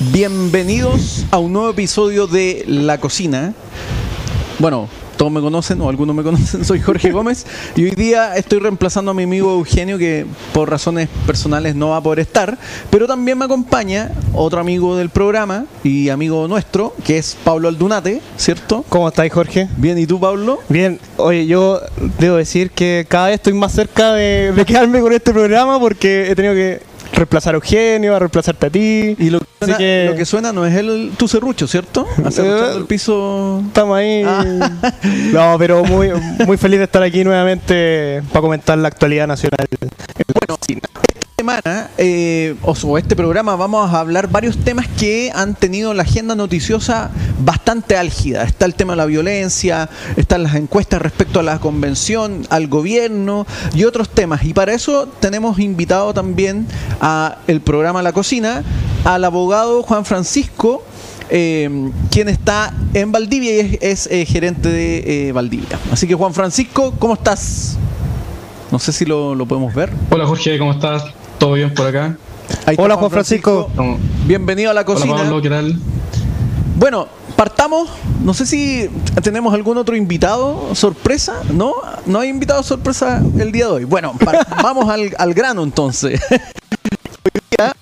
Bienvenidos a un nuevo episodio de La Cocina. Bueno, todos me conocen o algunos me conocen, soy Jorge Gómez y hoy día estoy reemplazando a mi amigo Eugenio que por razones personales no va a poder estar, pero también me acompaña otro amigo del programa y amigo nuestro que es Pablo Aldunate, ¿cierto? ¿Cómo estáis, Jorge? Bien, ¿y tú, Pablo? Bien, oye, yo debo decir que cada vez estoy más cerca de, de quedarme con este programa porque he tenido que reemplazar a Eugenio, a reemplazarte a ti. Y lo que, suena, que- lo que suena no es el tu serrucho, ¿cierto? Acerruchando el piso. Estamos ahí. Ah. No, pero muy, muy feliz de estar aquí nuevamente para comentar la actualidad nacional. Bueno, semana eh, o, o este programa vamos a hablar varios temas que han tenido la agenda noticiosa bastante álgida. Está el tema de la violencia, están las encuestas respecto a la convención, al gobierno y otros temas. Y para eso tenemos invitado también a el programa La Cocina al abogado Juan Francisco. eh, quien está en Valdivia y es, eh, gerente de Valdivia. Así que Juan Francisco, ¿cómo estás? No sé si lo, lo podemos ver. Hola Jorge, ¿cómo estás? ¿Todo bien por acá? Ahí está Hola, Juan Francisco. ¿Cómo- Bienvenido a la Hola cocina. Pablo, ¿qué tal? Bueno, partamos. No sé si tenemos algún otro invitado sorpresa. ¿No? No hay invitado sorpresa el día de hoy. Bueno, vamos al, al grano entonces. Hoy día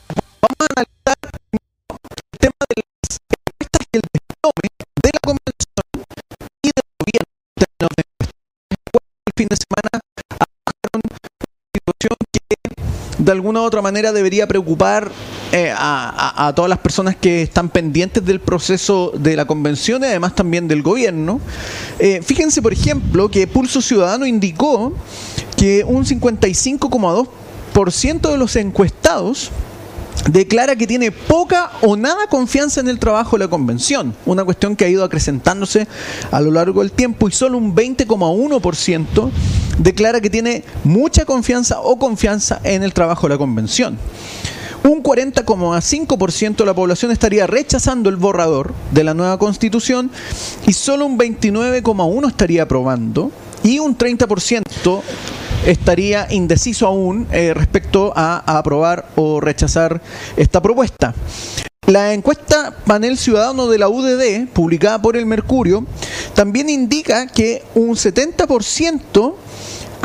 de alguna u otra manera debería preocupar eh, a, todas las personas que están pendientes del proceso de la convención y además también del gobierno. Eh, fíjense, por ejemplo, que Pulso Ciudadano indicó que un 55,2% de los encuestados declara que tiene poca o nada confianza en el trabajo de la convención, una cuestión que ha ido acrecentándose a lo largo del tiempo y solo un 20,1% declara que tiene mucha confianza o confianza en el trabajo de la convención. Un 40,5% de la población estaría rechazando el borrador de la nueva constitución y solo un 29,1% estaría aprobando y un 30% estaría indeciso aún eh, respecto a, aprobar o rechazar esta propuesta. La encuesta Panel Ciudadano de la UDD, publicada por el Mercurio, también indica que un 70%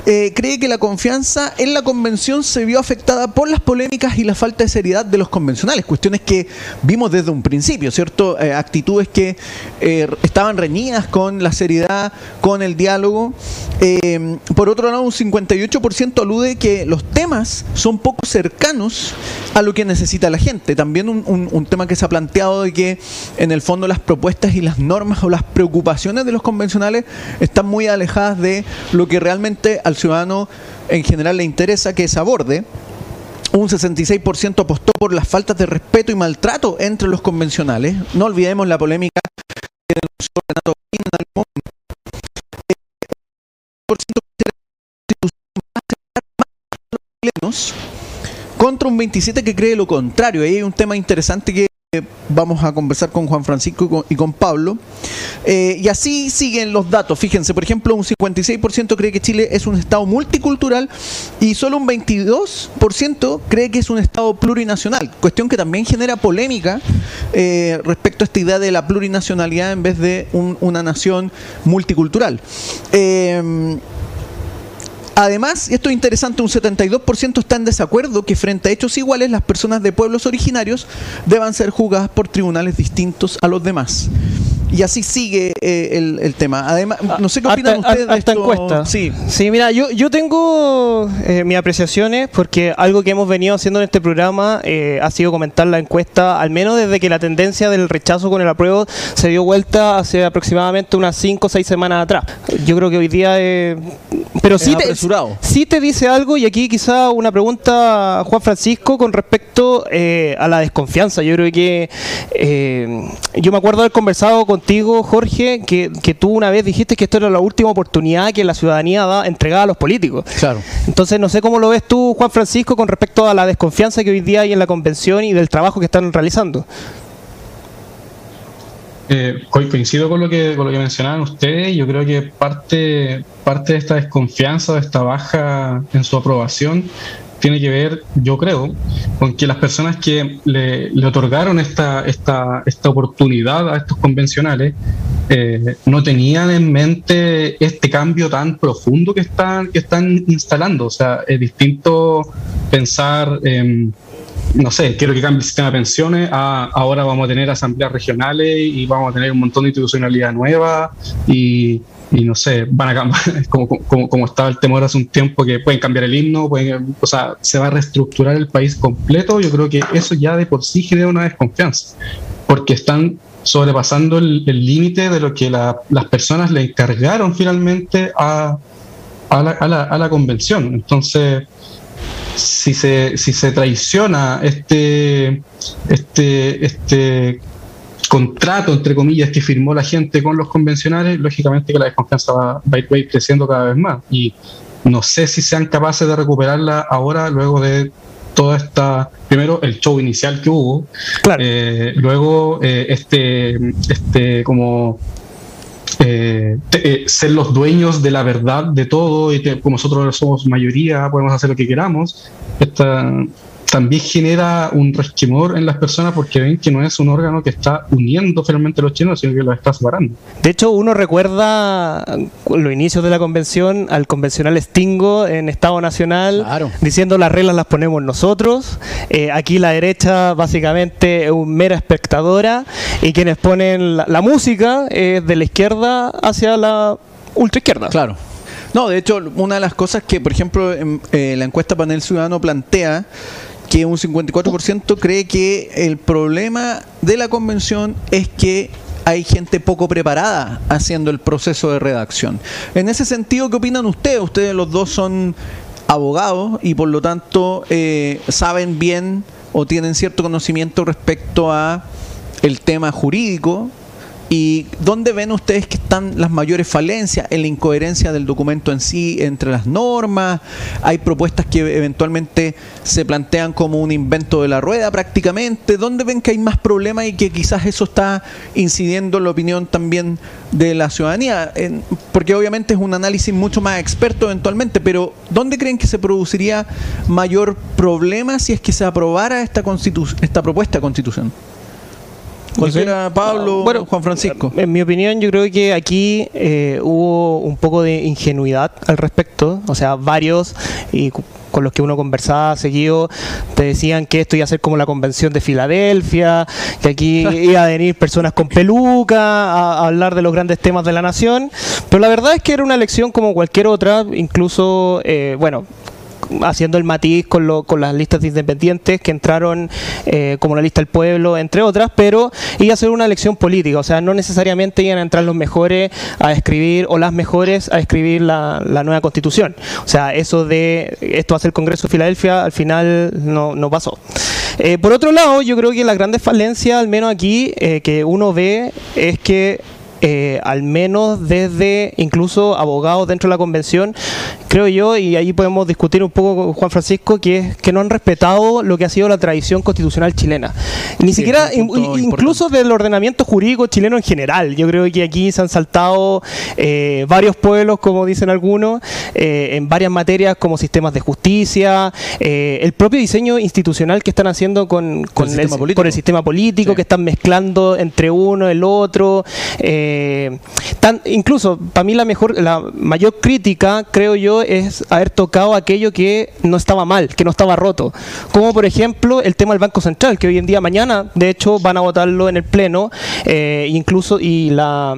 eh, cree que la confianza en la convención se vio afectada por las polémicas y la falta de seriedad de los convencionales, cuestiones que vimos desde un principio, ¿cierto? Eh, actitudes que eh, estaban reñidas con la seriedad, con el diálogo. Eh, por otro lado, un 58% alude que los temas son poco cercanos a lo que necesita la gente. También un, tema que se ha planteado de que en el fondo las propuestas y las normas o las preocupaciones de los convencionales están muy alejadas de lo que realmente al ciudadano en general le interesa que se aborde. Un 66% apostó por las faltas de respeto y maltrato entre los convencionales. No olvidemos la polémica que denunció Renato contra un 27 que cree lo contrario. Ahí hay un tema interesante que vamos a conversar con Juan Francisco y con, Pablo. Eh, y así siguen los datos. Fíjense, por ejemplo, un 56% cree que Chile es un Estado multicultural y solo un 22% cree que es un Estado plurinacional. Cuestión que también genera polémica eh, respecto a esta idea de la plurinacionalidad en vez de un- una nación multicultural. Eh, Además, esto es interesante, un 72% está en desacuerdo que frente a hechos iguales las personas de pueblos originarios deban ser juzgadas por tribunales distintos a los demás. Y así sigue eh, el, el tema. Además, no sé qué opinan Harta- ustedes de harta esto. encuesta. Sí, Sí, mira, yo, yo tengo eh, mis apreciaciones porque algo que hemos venido haciendo en este programa eh, ha sido comentar la encuesta, al menos desde que la tendencia del rechazo con el apruebo se dio vuelta hace aproximadamente unas 5 o 6 semanas atrás. Yo creo que hoy día... eh, pero sí te, sí te dice algo y aquí quizá una pregunta a Juan Francisco con respecto eh, a la desconfianza. Yo creo que... eh, yo me acuerdo haber conversado contigo, Jorge, que, que tú una vez dijiste que esto era la última oportunidad que la ciudadanía da, entregada a los políticos. claro. Entonces, no sé cómo lo ves tú, Juan Francisco, con respecto a la desconfianza que hoy día hay en la convención y del trabajo que están realizando. Eh, co- coincido con lo que con lo que mencionaban ustedes. Yo creo que parte, parte de esta desconfianza, de esta baja en su aprobación, tiene que ver, yo creo, con que las personas que le, otorgaron esta, esta, esta oportunidad a estos convencionales eh, no tenían en mente este cambio tan profundo que están, que están instalando. O sea, es distinto pensar en no sé, quiero que cambie el sistema de pensiones, ahora vamos a tener asambleas regionales y vamos a tener un montón de institucionalidad nueva y, no sé, van a cambiar, como, como, estaba el temor hace un tiempo, que pueden cambiar el himno, pueden, o sea, se va a reestructurar el país completo, yo creo que eso ya de por sí genera una desconfianza, porque están sobrepasando el límite de lo que las personas le encargaron finalmente a, a, la, a, la, a la convención. Entonces, si se, si se traiciona este, este, este contrato, entre comillas, que firmó la gente con los convencionales, lógicamente que la desconfianza va, va a ir creciendo cada vez más. Y no sé si sean capaces de recuperarla ahora, luego de toda esta, primero el show inicial que hubo, eh, luego eh, este, este como eh, eh, ser los dueños de la verdad de todo y que como nosotros somos mayoría podemos hacer lo que queramos. Esta, también genera un resquemor en las personas porque ven que no es un órgano que está uniendo finalmente a los chinos, sino que los está separando. De hecho, uno recuerda los inicios de la convención al convencional Stingo en Estado Nacional, diciendo las reglas las ponemos nosotros. Eh, aquí la derecha básicamente es un mera espectadora y quienes ponen la, música es de la izquierda hacia la ultra izquierda. Claro. No, de hecho, una de las cosas que, por ejemplo, en, eh, la encuesta Panel Ciudadano plantea que un 54% cree que el problema de la convención es que hay gente poco preparada haciendo el proceso de redacción. En ese sentido, ¿qué opinan ustedes? Ustedes los dos son abogados y por lo tanto eh, saben bien o tienen cierto conocimiento respecto a el tema jurídico ¿Y dónde ven ustedes que están las mayores falencias en la incoherencia del documento en sí entre las normas? Hay propuestas que eventualmente se plantean como un invento de la rueda prácticamente. ¿Dónde ven que hay más problemas y que quizás eso está incidiendo en la opinión también de la ciudadanía? porque obviamente es un análisis mucho más experto eventualmente, pero ¿dónde creen que se produciría mayor problema si es que se aprobara esta, esta propuesta de constitución? Cualquiera, Pablo, bueno, Juan Francisco. En mi opinión, yo creo que aquí eh, hubo un poco de ingenuidad al respecto. O sea, varios y con los que uno conversaba seguido te decían que esto iba a ser como la convención de Filadelfia, que aquí iba a venir personas con peluca a, a, hablar de los grandes temas de la nación. Pero la verdad es que era una elección como cualquier otra, incluso, eh, bueno, haciendo el matiz con, lo, con las listas independientes que entraron eh, como la lista del pueblo, entre otras, pero iba a ser una elección política, o sea, no necesariamente iban a entrar los mejores a escribir o las mejores a escribir la, nueva constitución. O sea, eso de esto hace el Congreso de Filadelfia al final no, no pasó. Eh, por otro lado, yo creo que la grandes falencia, al menos aquí, eh, que uno ve es que eh, al menos desde incluso abogados dentro de la convención, creo yo, y ahí podemos discutir un poco con Juan Francisco, que es que no han respetado lo que ha sido la tradición constitucional chilena. Ni siquiera, incluso del ordenamiento jurídico chileno en general. Yo creo que aquí se han saltado eh, varios pueblos, como dicen algunos, eh, en varias materias como sistemas de justicia, el propio diseño institucional que están haciendo con, con, el, sistema político, que están mezclando entre uno, el otro. Eh, eh, incluso, para mí la mejor, la mayor crítica, creo yo, es haber tocado aquello que no estaba mal, que no estaba roto. Como por ejemplo el tema del Banco Central, que hoy en día, mañana, de hecho, van a votarlo en el Pleno, eh, incluso, y la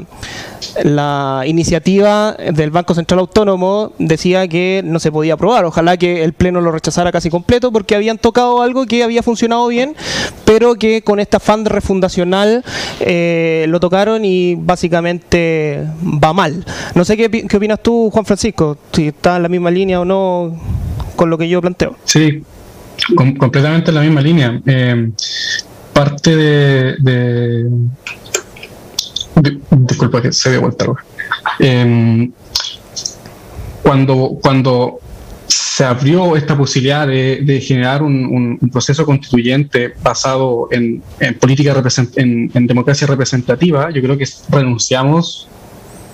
la iniciativa del Banco Central Autónomo decía que no se podía aprobar. Ojalá que el Pleno lo rechazara casi completo porque habían tocado algo que había funcionado bien, pero que con esta fan refundacional eh, lo tocaron y básicamente va mal. No sé qué, qué opinas tú, Juan Francisco, si está en la misma línea o no con lo que yo planteo. Sí, completamente en la misma línea. Eh, parte de disculpa que se ve vuelta. Eh, cuando, cuando se abrió esta posibilidad de, generar un, proceso constituyente basado en, política en, en, democracia representativa, yo creo que renunciamos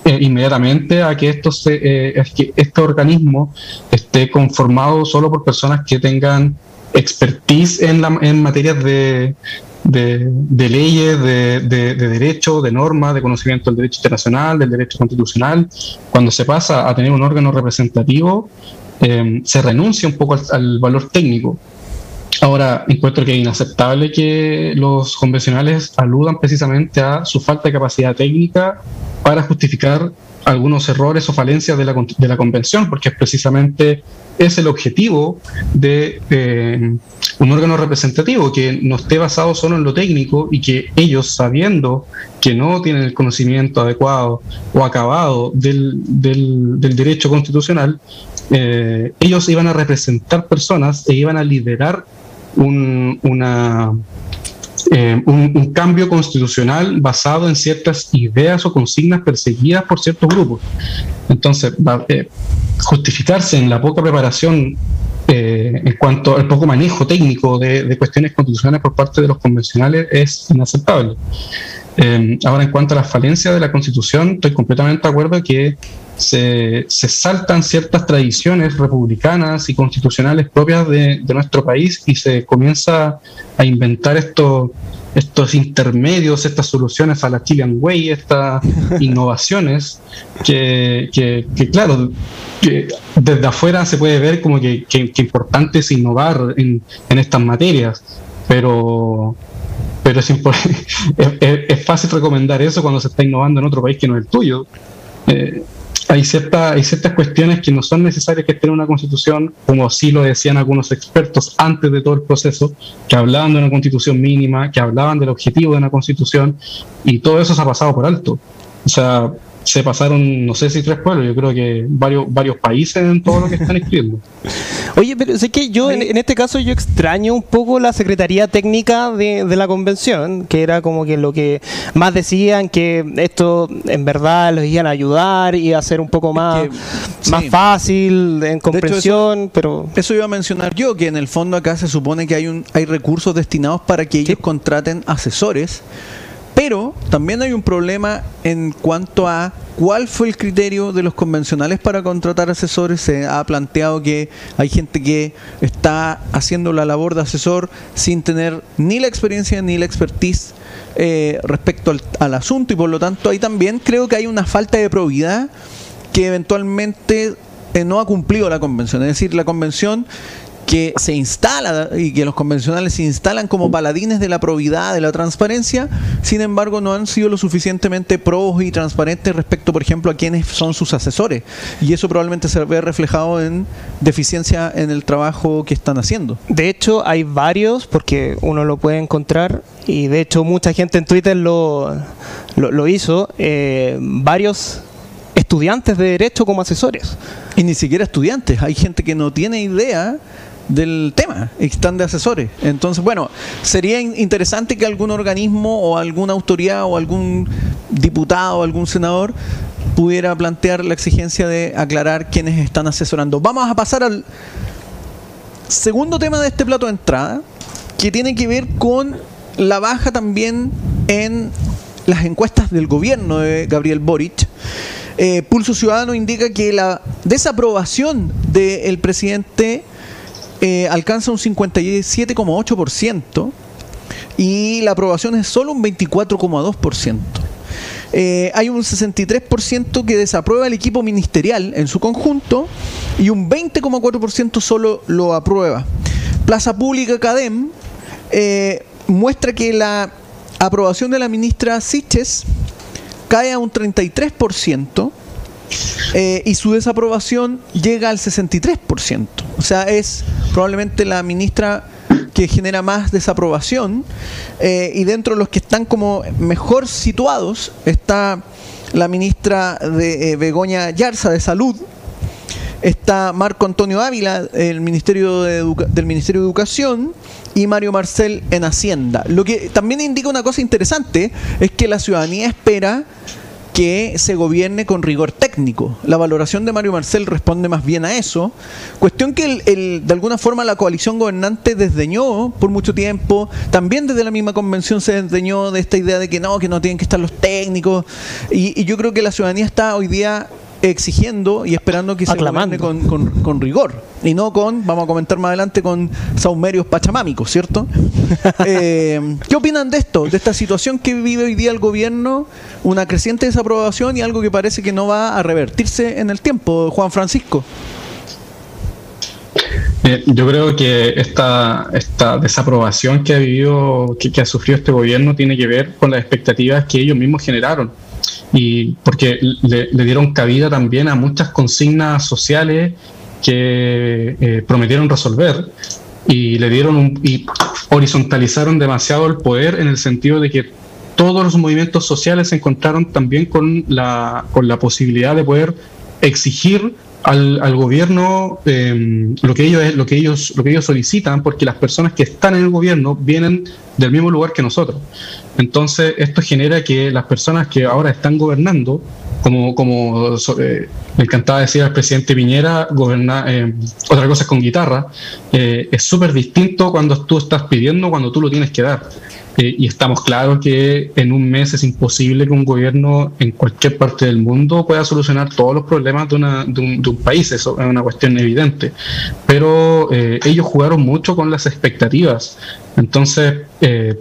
eh, inmediatamente a que, esto se, eh, que este organismo esté conformado solo por personas que tengan expertise en, la, en materias de, de, leyes, de, de, derecho, de normas, de conocimiento del derecho internacional, del derecho constitucional. Cuando se pasa a tener un órgano representativo, eh, se renuncia un poco al, valor técnico. Ahora, encuentro que es inaceptable que los convencionales aludan precisamente a su falta de capacidad técnica para justificar algunos errores o falencias de la, de la convención, porque es precisamente es el objetivo de eh, un órgano representativo que no esté basado solo en lo técnico y que ellos, sabiendo que no tienen el conocimiento adecuado o acabado del, del, derecho constitucional, eh, ellos iban a representar personas e iban a liderar un, una, eh, un, cambio constitucional basado en ciertas ideas o consignas perseguidas por ciertos grupos. Entonces, eh, justificarse en la poca preparación eh, en cuanto al poco manejo técnico de, cuestiones constitucionales por parte de los convencionales es inaceptable. ahora, en cuanto a las falencias de la Constitución, estoy completamente de acuerdo que se, saltan ciertas tradiciones republicanas y constitucionales propias de, nuestro país y se comienza a inventar estos estos intermedios, estas soluciones a la Chilean Way, estas innovaciones que, claro, que desde afuera se puede ver como que, importante es innovar en, estas materias, pero, pero es, es, fácil recomendar eso cuando se está innovando en otro país que no es el tuyo. Eh, hay, cierta, hay ciertas cuestiones que no son necesarias que estén en una constitución, como sí lo decían algunos expertos antes de todo el proceso, que hablaban de una constitución mínima, que hablaban del objetivo de una constitución, y todo eso se ha pasado por alto. O sea, se pasaron, no sé si tres pueblos, yo creo que varios, varios países en todo lo que están escribiendo. Oye, pero sé que yo en, este caso yo extraño un poco la Secretaría Técnica de, la Convención, que era como que lo que más decían que esto en verdad los iban a ayudar y a hacer un poco más, más fácil en comprensión, pero... Eso iba a mencionar yo, que en el fondo acá se supone que hay, un, hay recursos destinados para que ellos contraten asesores pero también hay un problema en cuanto a cuál fue el criterio de los convencionales para contratar asesores. Se ha planteado que hay gente que está haciendo la labor de asesor sin tener ni la experiencia ni la expertise eh, respecto al, asunto y por lo tanto ahí también creo que hay una falta de probidad que eventualmente eh, no ha cumplido la convención. Es decir, la convención que se instala y que los convencionales se instalan como paladines de la probidad, de la transparencia, sin embargo no han sido lo suficientemente probos y transparentes respecto, por ejemplo, a quienes son sus asesores. Y eso probablemente se ve reflejado en deficiencia en el trabajo que están haciendo. De hecho, hay varios, porque uno lo puede encontrar, y de hecho mucha gente en Twitter lo, lo, hizo, eh, varios estudiantes de derecho como asesores. Y ni siquiera estudiantes, hay gente que no tiene idea del tema, están de asesores. Entonces, bueno, sería interesante que algún organismo o alguna autoridad o algún diputado o algún senador pudiera plantear la exigencia de aclarar quiénes están asesorando. Vamos a pasar al segundo tema de este plato de entrada, que tiene que ver con la baja también en las encuestas del gobierno de Gabriel Boric. Eh, Pulso Ciudadano indica que la desaprobación del presidente eh, alcanza un 57,8% y la aprobación es solo un 24,2%. Eh, hay un 63% que desaprueba el equipo ministerial en su conjunto y un 20,4% solo lo aprueba. Plaza Pública Cadem eh, muestra que la aprobación de la ministra Siches cae a un 33%, eh, y su desaprobación llega al 63%. O sea, es probablemente la ministra que genera más desaprobación eh, y dentro de los que están como mejor situados está la ministra de eh, Begoña Yarza de Salud, está Marco Antonio Ávila el Ministerio del Ministerio de Educación y Mario Marcel en Hacienda. Lo que también indica una cosa interesante es que la ciudadanía espera que se gobierne con rigor técnico. La valoración de Mario Marcel responde más bien a eso. Cuestión que el, de alguna forma la coalición gobernante desdeñó por mucho tiempo. También desde la misma convención se desdeñó de esta idea de que no, que no tienen que estar los técnicos. Y, y yo creo que la ciudadanía está hoy día exigiendo y esperando que se gobierne con, con, rigor y no con, vamos a comentar más adelante, con saumerios pachamámicos, ¿cierto? Eh, ¿Qué opinan de esto, de esta situación que vive hoy día el gobierno, una creciente desaprobación y algo que parece que no va a revertirse en el tiempo, Juan Francisco? Eh, yo creo que esta, esta desaprobación que ha vivido, que ha sufrido este gobierno tiene que ver con las expectativas que ellos mismos generaron y porque le, dieron cabida también a muchas consignas sociales que eh, prometieron resolver y le dieron y horizontalizaron demasiado el poder en el sentido de que todos los movimientos sociales se encontraron también con la, con la posibilidad de poder exigir al, al gobierno em, lo que ellos lo que ellos lo que ellos solicitan porque las personas que están en el gobierno vienen del mismo lugar que nosotros. Entonces esto genera que las personas que ahora están gobernando como como eh, me encantaba decir al presidente Piñera gobernar em, otra cosa es con guitarra eh, es súper distinto cuando tú estás pidiendo cuando tú lo tienes que dar eh, y estamos claros que en un mes es imposible que un gobierno en cualquier parte del mundo pueda solucionar todos los problemas de, un, país, eso es una cuestión evidente. Pero eh, ellos jugaron mucho con las expectativas. Entonces, eh,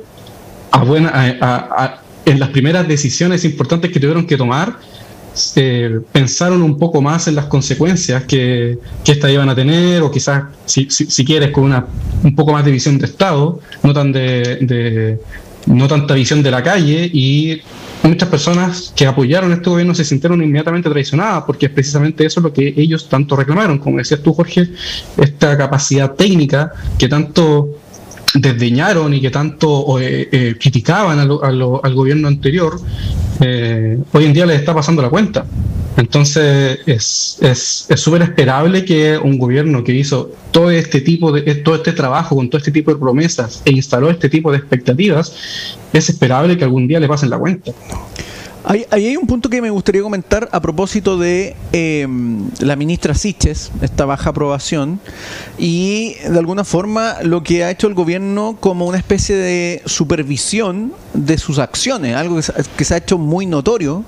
a buena, en las primeras decisiones importantes que tuvieron que tomar, pensaron un poco más en las consecuencias que, que estas iban a tener, o quizás, si, si, quieres, con una un poco más de visión de Estado, no tan de, no tanta visión de la calle, y muchas personas que apoyaron este gobierno se sintieron inmediatamente traicionadas, porque es precisamente eso lo que ellos tanto reclamaron, como decías tú, Jorge, esta capacidad técnica que tanto desdeñaron y que tanto eh, eh, criticaban al gobierno anterior, eh, hoy en día les está pasando la cuenta. Entonces es súper esperable que un gobierno que hizo todo este tipo de todo este trabajo con todo este tipo de promesas e instaló este tipo de expectativas, es esperable que algún día le pasen la cuenta. Ahí, hay un punto que me gustaría comentar a propósito de em, la ministra Siches, esta baja aprobación, y de alguna forma lo que ha hecho el gobierno como una especie de supervisión de sus acciones, algo que se, ha hecho muy notorio,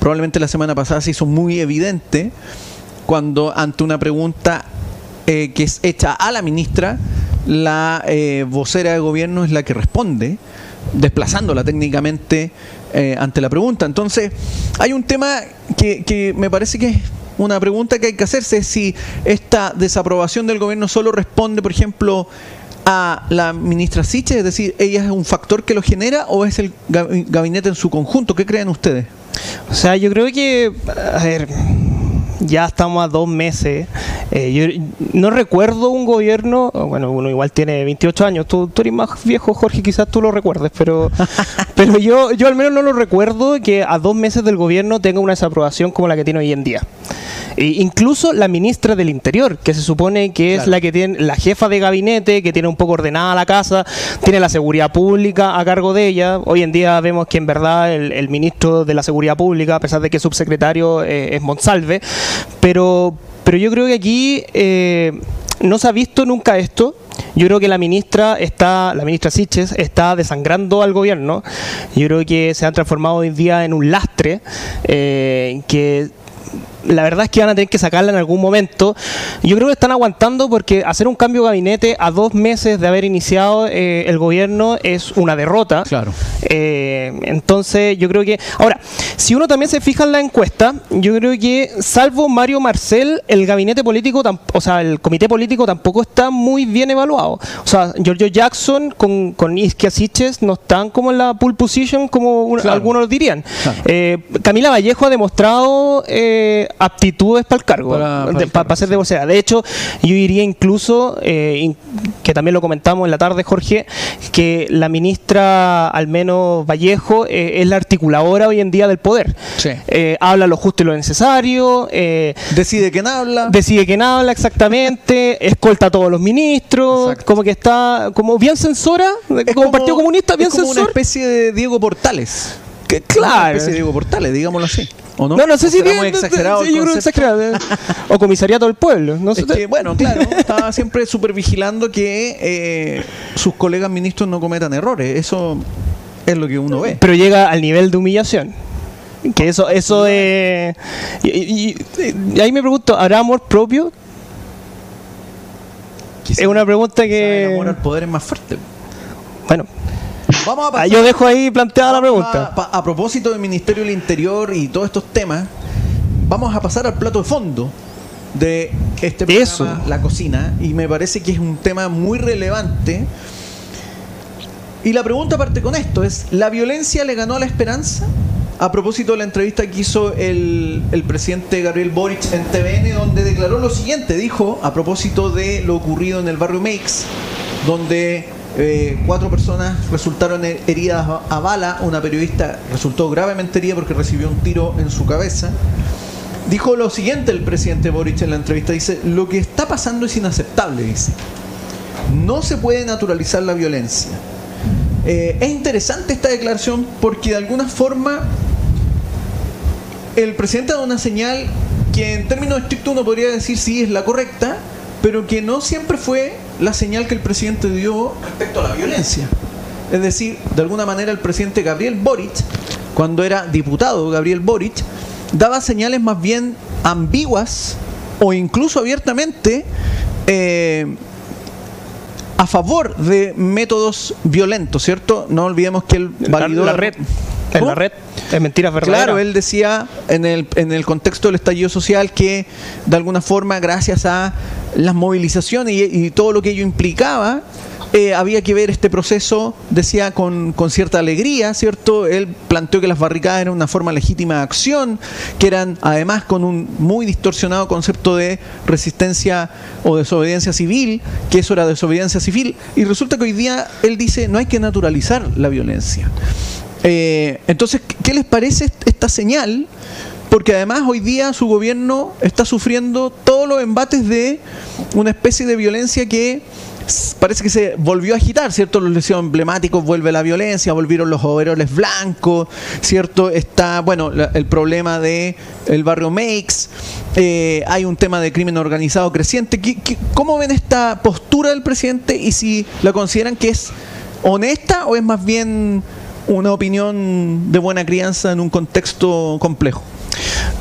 probablemente la semana pasada se hizo muy evidente, cuando ante una pregunta eh, que es hecha a la ministra, la eh, vocera de gobierno es la que responde, desplazándola técnicamente eh, ante la pregunta. Entonces, hay un tema que, que me parece que es una pregunta que hay que hacerse, si esta desaprobación del gobierno solo responde, por ejemplo, a la ministra Siche, es decir, ella es un factor que lo genera o es el gabinete en su conjunto, ¿qué creen ustedes? O sea, yo creo que, a ver, ya estamos a dos meses. Eh, yo no recuerdo un gobierno, bueno, uno igual tiene 28 años, tú, tú, eres más viejo, Jorge, quizás tú lo recuerdes, pero, pero yo, yo al menos no lo recuerdo que a dos meses del gobierno tenga una desaprobación como la que tiene hoy en día. E incluso la ministra del Interior, que se supone que es la que tiene la jefa de gabinete, que tiene un poco ordenada la casa, tiene la seguridad pública a cargo de ella. Hoy en día vemos que en verdad el, ministro de la seguridad pública, a pesar de que es subsecretario, eh, es Monsalve, pero, pero yo creo que aquí eh, no se ha visto nunca esto. Yo creo que la ministra está, la ministra Siches está desangrando al gobierno. Yo creo que se ha transformado hoy en día en un lastre eh, que la verdad es que van a tener que sacarla en algún momento. Yo creo que están aguantando porque hacer un cambio de gabinete a dos meses de haber iniciado eh, el gobierno es una derrota. Claro. Eh, entonces, yo creo que. Ahora, si uno también se fija en la encuesta, yo creo que, salvo Mario Marcel, el gabinete político, o sea, el comité político tampoco está muy bien evaluado. O sea, Giorgio Jackson con, con Isquia Siches no están como en la pole position, como algunos dirían. Eh, Camila Vallejo ha demostrado aptitudes para el cargo, para, ser de vocera. De hecho, yo diría incluso, eh, que también lo comentamos en la tarde, Jorge, que la ministra, al menos Vallejo, eh, es la articuladora hoy en día del poder. Eh, habla lo justo y lo necesario. decide quién habla. Decide quién habla, exactamente. escolta a todos los ministros. Como que está, como bien censora, como, Partido Comunista, bien es como una especie de Diego Portales claro. Una especie de Diego Portales, digámoslo así. ¿O no? No, no sé ¿O si bien, exagerado. sí, yo creo exagerado. eh. O comisariato del pueblo. No sé. Es que, bueno, claro, estaba siempre súper vigilando que eh, sus colegas ministros no cometan errores. Eso es lo que uno ve. pero llega al nivel de humillación. Que eso, eso es. Y, y- y- y ahí me pregunto, ¿habrá amor propio? Es una pregunta que... El amor al poder es más fuerte. Bueno, Vamos a ah, pasar yo dejo ahí planteada la pregunta. A, propósito del Ministerio del Interior y todos estos temas, vamos a pasar al plato de fondo de este programa, Eso. La Cocina, y me parece que es un tema muy relevante. Y la pregunta parte con esto, es, ¿la violencia le ganó a la esperanza? A propósito de la entrevista que hizo el, el presidente Gabriel Boric en TVN, donde declaró lo siguiente, dijo, a propósito de lo ocurrido en el barrio Meix, donde eh, cuatro personas resultaron he- heridas a bala, una periodista resultó gravemente herida porque recibió un tiro en su cabeza. Dijo lo siguiente el presidente Boric en la entrevista, dice, lo que está pasando es inaceptable, dice. No se puede naturalizar la violencia. Eh, es interesante esta declaración porque de alguna forma el presidente da una señal que en términos estrictos uno podría decir sí es la correcta, pero que no siempre fue la señal que el presidente dio respecto a la violencia. Es decir, de alguna manera el presidente Gabriel Boric, cuando era diputado Gabriel Boric, daba señales más bien ambiguas o incluso abiertamente eh, a favor de métodos violentos, ¿cierto? No olvidemos que él validó la red. En la red. Es mentiras verdaderas. Claro, él decía en el, en el contexto del estallido social que de alguna forma, gracias a las movilizaciones y, y todo lo que ello implicaba, eh, había que ver este proceso, decía, con, con cierta alegría, ¿cierto? Él planteó que las barricadas eran una forma legítima de acción, que eran además con un muy distorsionado concepto de resistencia o desobediencia civil, que eso era desobediencia civil, y resulta que hoy día él dice, no hay que naturalizar la violencia. Eh, entonces, ¿qué les parece est- esta señal? Porque además hoy día su gobierno está sufriendo todos los embates de una especie de violencia que parece que se volvió a agitar, ¿cierto? Los lesiones emblemáticos vuelve la violencia, volvieron los overoles blancos, ¿cierto? Está, bueno, el problema de el barrio Makes, eh, hay un tema de crimen organizado creciente. ¿Qué- qué- ¿Cómo ven esta postura del presidente y si la consideran que es honesta o es más bien una opinión de buena crianza en un contexto complejo?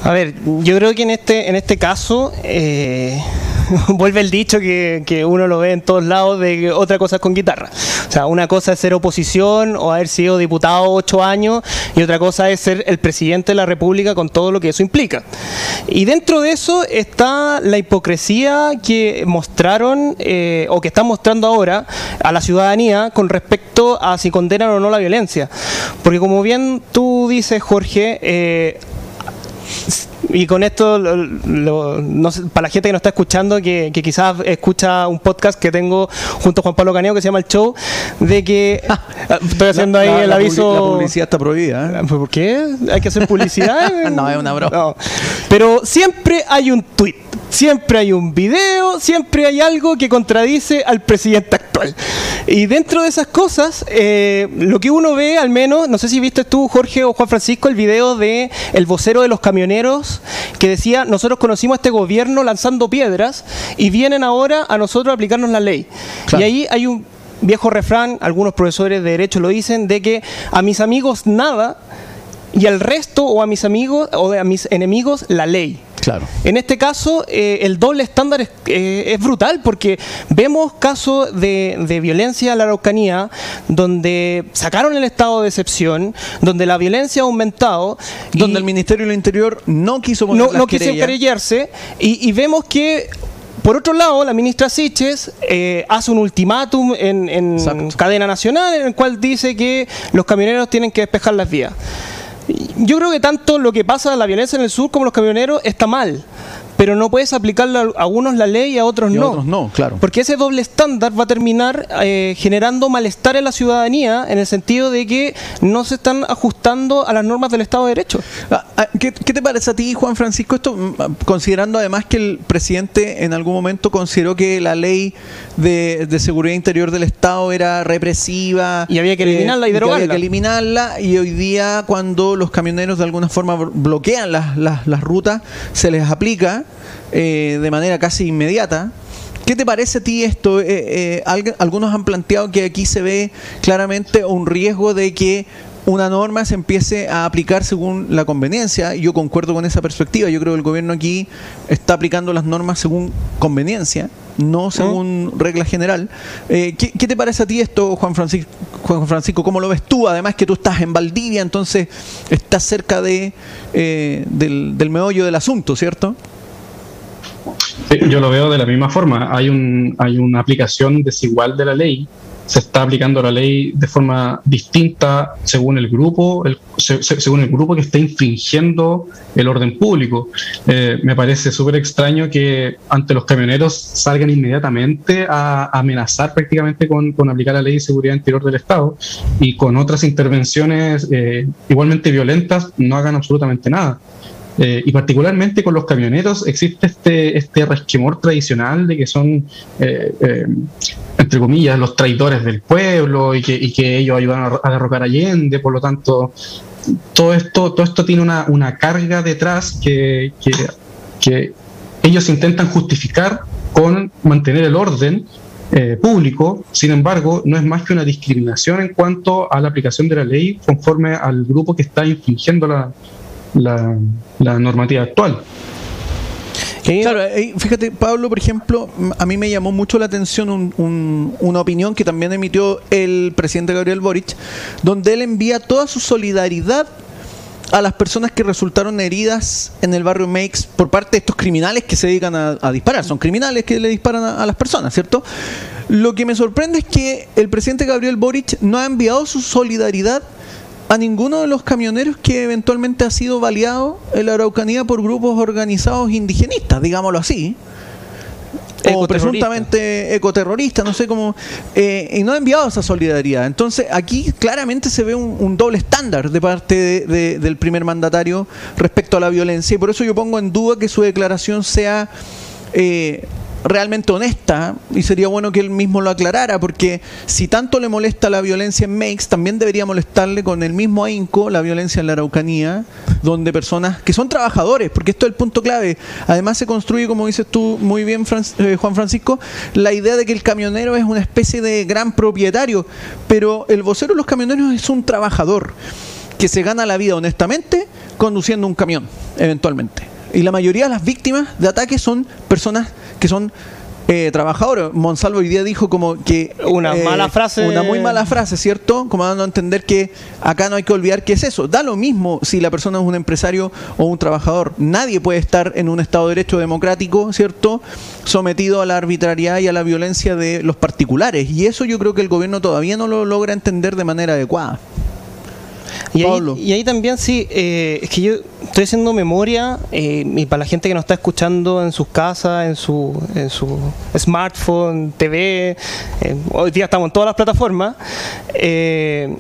A ver, yo creo que en este, en este caso eh, vuelve el dicho que, que uno lo ve en todos lados de que otra cosa es con guitarra. O sea, una cosa es ser oposición o haber sido diputado ocho años y otra cosa es ser el presidente de la República con todo lo que eso implica. Y dentro de eso está la hipocresía que mostraron eh, o que están mostrando ahora a la ciudadanía con respecto a si condenan o no la violencia. Porque como bien tú dices, Jorge, eh, y con esto, lo- lo- no sé, para la gente que nos está escuchando, que, que quizás escucha un podcast que tengo junto a Juan Pablo Caneo que se llama El Show, de que estoy haciendo ahí Ah. La- el la publi- aviso. La publicidad está prohibida. ¿eh? ¿Por qué? ¿Hay que hacer publicidad? No, es una broma. No. Pero siempre hay un tweet, siempre hay un video, siempre hay algo que contradice al presidente actual. Y dentro de esas cosas, eh, lo que uno ve, al menos, no sé si viste tú, Jorge o Juan Francisco, el video de el vocero de los camioneros que decía, nosotros conocimos a este gobierno lanzando piedras y vienen ahora a nosotros a aplicarnos la ley. Claro. Y ahí hay un viejo refrán, algunos profesores de derecho lo dicen, de que a mis amigos nada y al resto o a mis amigos o a mis enemigos la ley. Claro. En este caso, eh, el doble estándar es, eh, es brutal porque vemos casos de, de violencia en la Araucanía donde sacaron el estado de excepción, donde la violencia ha aumentado. Donde el Ministerio del Interior no quiso poner no, no quiso querellarse y, y vemos que por otro lado la ministra Siches eh, hace un ultimátum en, en cadena nacional en el cual dice que los camioneros tienen que despejar las vías. Yo creo que tanto lo que pasa la violencia en el sur como los camioneros está mal. Pero no puedes aplicarle a unos la ley y a otros Y a no. otros no, claro. Porque ese doble estándar va a terminar eh, generando malestar en la ciudadanía en el sentido de que no se están ajustando a las normas del Estado de Derecho. Ah, ah, ¿Qué, qué te parece a ti, Juan Francisco? Esto, mm, considerando además que el presidente en algún momento consideró que la ley de, de seguridad interior del Estado era represiva. Y había que eliminarla y derogarla. había que eliminarla. Y hoy día, cuando los camioneros de alguna forma blo- bloquean las, las, las rutas, se les aplica eh, de manera casi inmediata. ¿Qué te parece a ti esto? Eh, eh, alg- algunos han planteado que aquí se ve claramente un riesgo de que una norma se empiece a aplicar según la conveniencia. Yo concuerdo con esa perspectiva. Yo creo que el gobierno aquí está aplicando las normas según conveniencia, no según regla general. Eh, ¿qué, qué te parece a ti esto, Juan Francisco? Juan Francisco, ¿cómo lo ves tú? Además que tú estás en Valdivia, entonces estás cerca de, eh, del, del meollo del asunto, ¿cierto? Yo lo veo de la misma forma. Hay, un, hay una aplicación desigual de la ley. Se está aplicando la ley de forma distinta según el grupo, el- se- se- según el grupo que está infringiendo el orden público. Eh, me parece súper extraño que ante los camioneros salgan inmediatamente a amenazar prácticamente con, con aplicar la ley de seguridad interior del Estado y con otras intervenciones eh, igualmente violentas no hagan absolutamente nada. Eh, y particularmente con los camioneros existe este, este resquemor tradicional de que son, eh, eh, entre comillas, los traidores del pueblo y que, que ellos ayudaron a, derrocar Allende, por lo tanto, todo esto, todo esto tiene una, una carga detrás que, que, que ellos intentan justificar con mantener el orden eh, público, sin embargo, no es más que una discriminación en cuanto a la aplicación de la ley conforme al grupo que está infringiendo la, la, la normativa actual. Claro, eh, fíjate, Pablo, por ejemplo, a mí me llamó mucho la atención un- un- una opinión que también emitió el presidente Gabriel Boric, donde él envía toda su solidaridad a las personas que resultaron heridas en el barrio Makes por parte de estos criminales que se dedican a, a disparar. Son criminales que le disparan a, a las personas, ¿cierto? Lo que me sorprende es que el presidente Gabriel Boric no ha enviado su solidaridad a ninguno de los camioneros que eventualmente ha sido baleado en la Araucanía por grupos organizados indigenistas, digámoslo así. O presuntamente ecoterrorista, no sé cómo. eh, y no ha enviado esa solidaridad. Entonces, aquí claramente se ve un, un doble estándar de parte de- de- del primer mandatario respecto a la violencia. Y por eso yo pongo en duda que su declaración sea. eh, realmente honesta y sería bueno que él mismo lo aclarara porque si tanto le molesta la violencia en Makes también debería molestarle con el mismo ahínco la violencia en la Araucanía donde personas que son trabajadores porque esto es el punto clave además se construye como dices tú muy bien Fran- eh, Juan Francisco la idea de que el camionero es una especie de gran propietario pero el vocero de los camioneros es un trabajador que se gana la vida honestamente conduciendo un camión, eventualmente. Y la mayoría de las víctimas de ataques son personas que son eh, trabajadores. Monsalvo hoy día dijo como que... eh, Una mala frase. Una muy mala frase, ¿cierto? Como dando a entender que acá no hay que olvidar que es eso. Da lo mismo si la persona es un empresario o un trabajador. Nadie puede estar en un Estado de Derecho democrático, ¿cierto? Sometido a la arbitrariedad y a la violencia de los particulares. Y eso yo creo que el gobierno todavía no lo logra entender de manera adecuada. Y Pablo. ahí, y ahí también sí, eh, es que yo estoy haciendo memoria eh, y para la gente que nos está escuchando en sus casas, en su, en su smartphone, TV, eh, hoy día estamos en todas las plataformas. eh,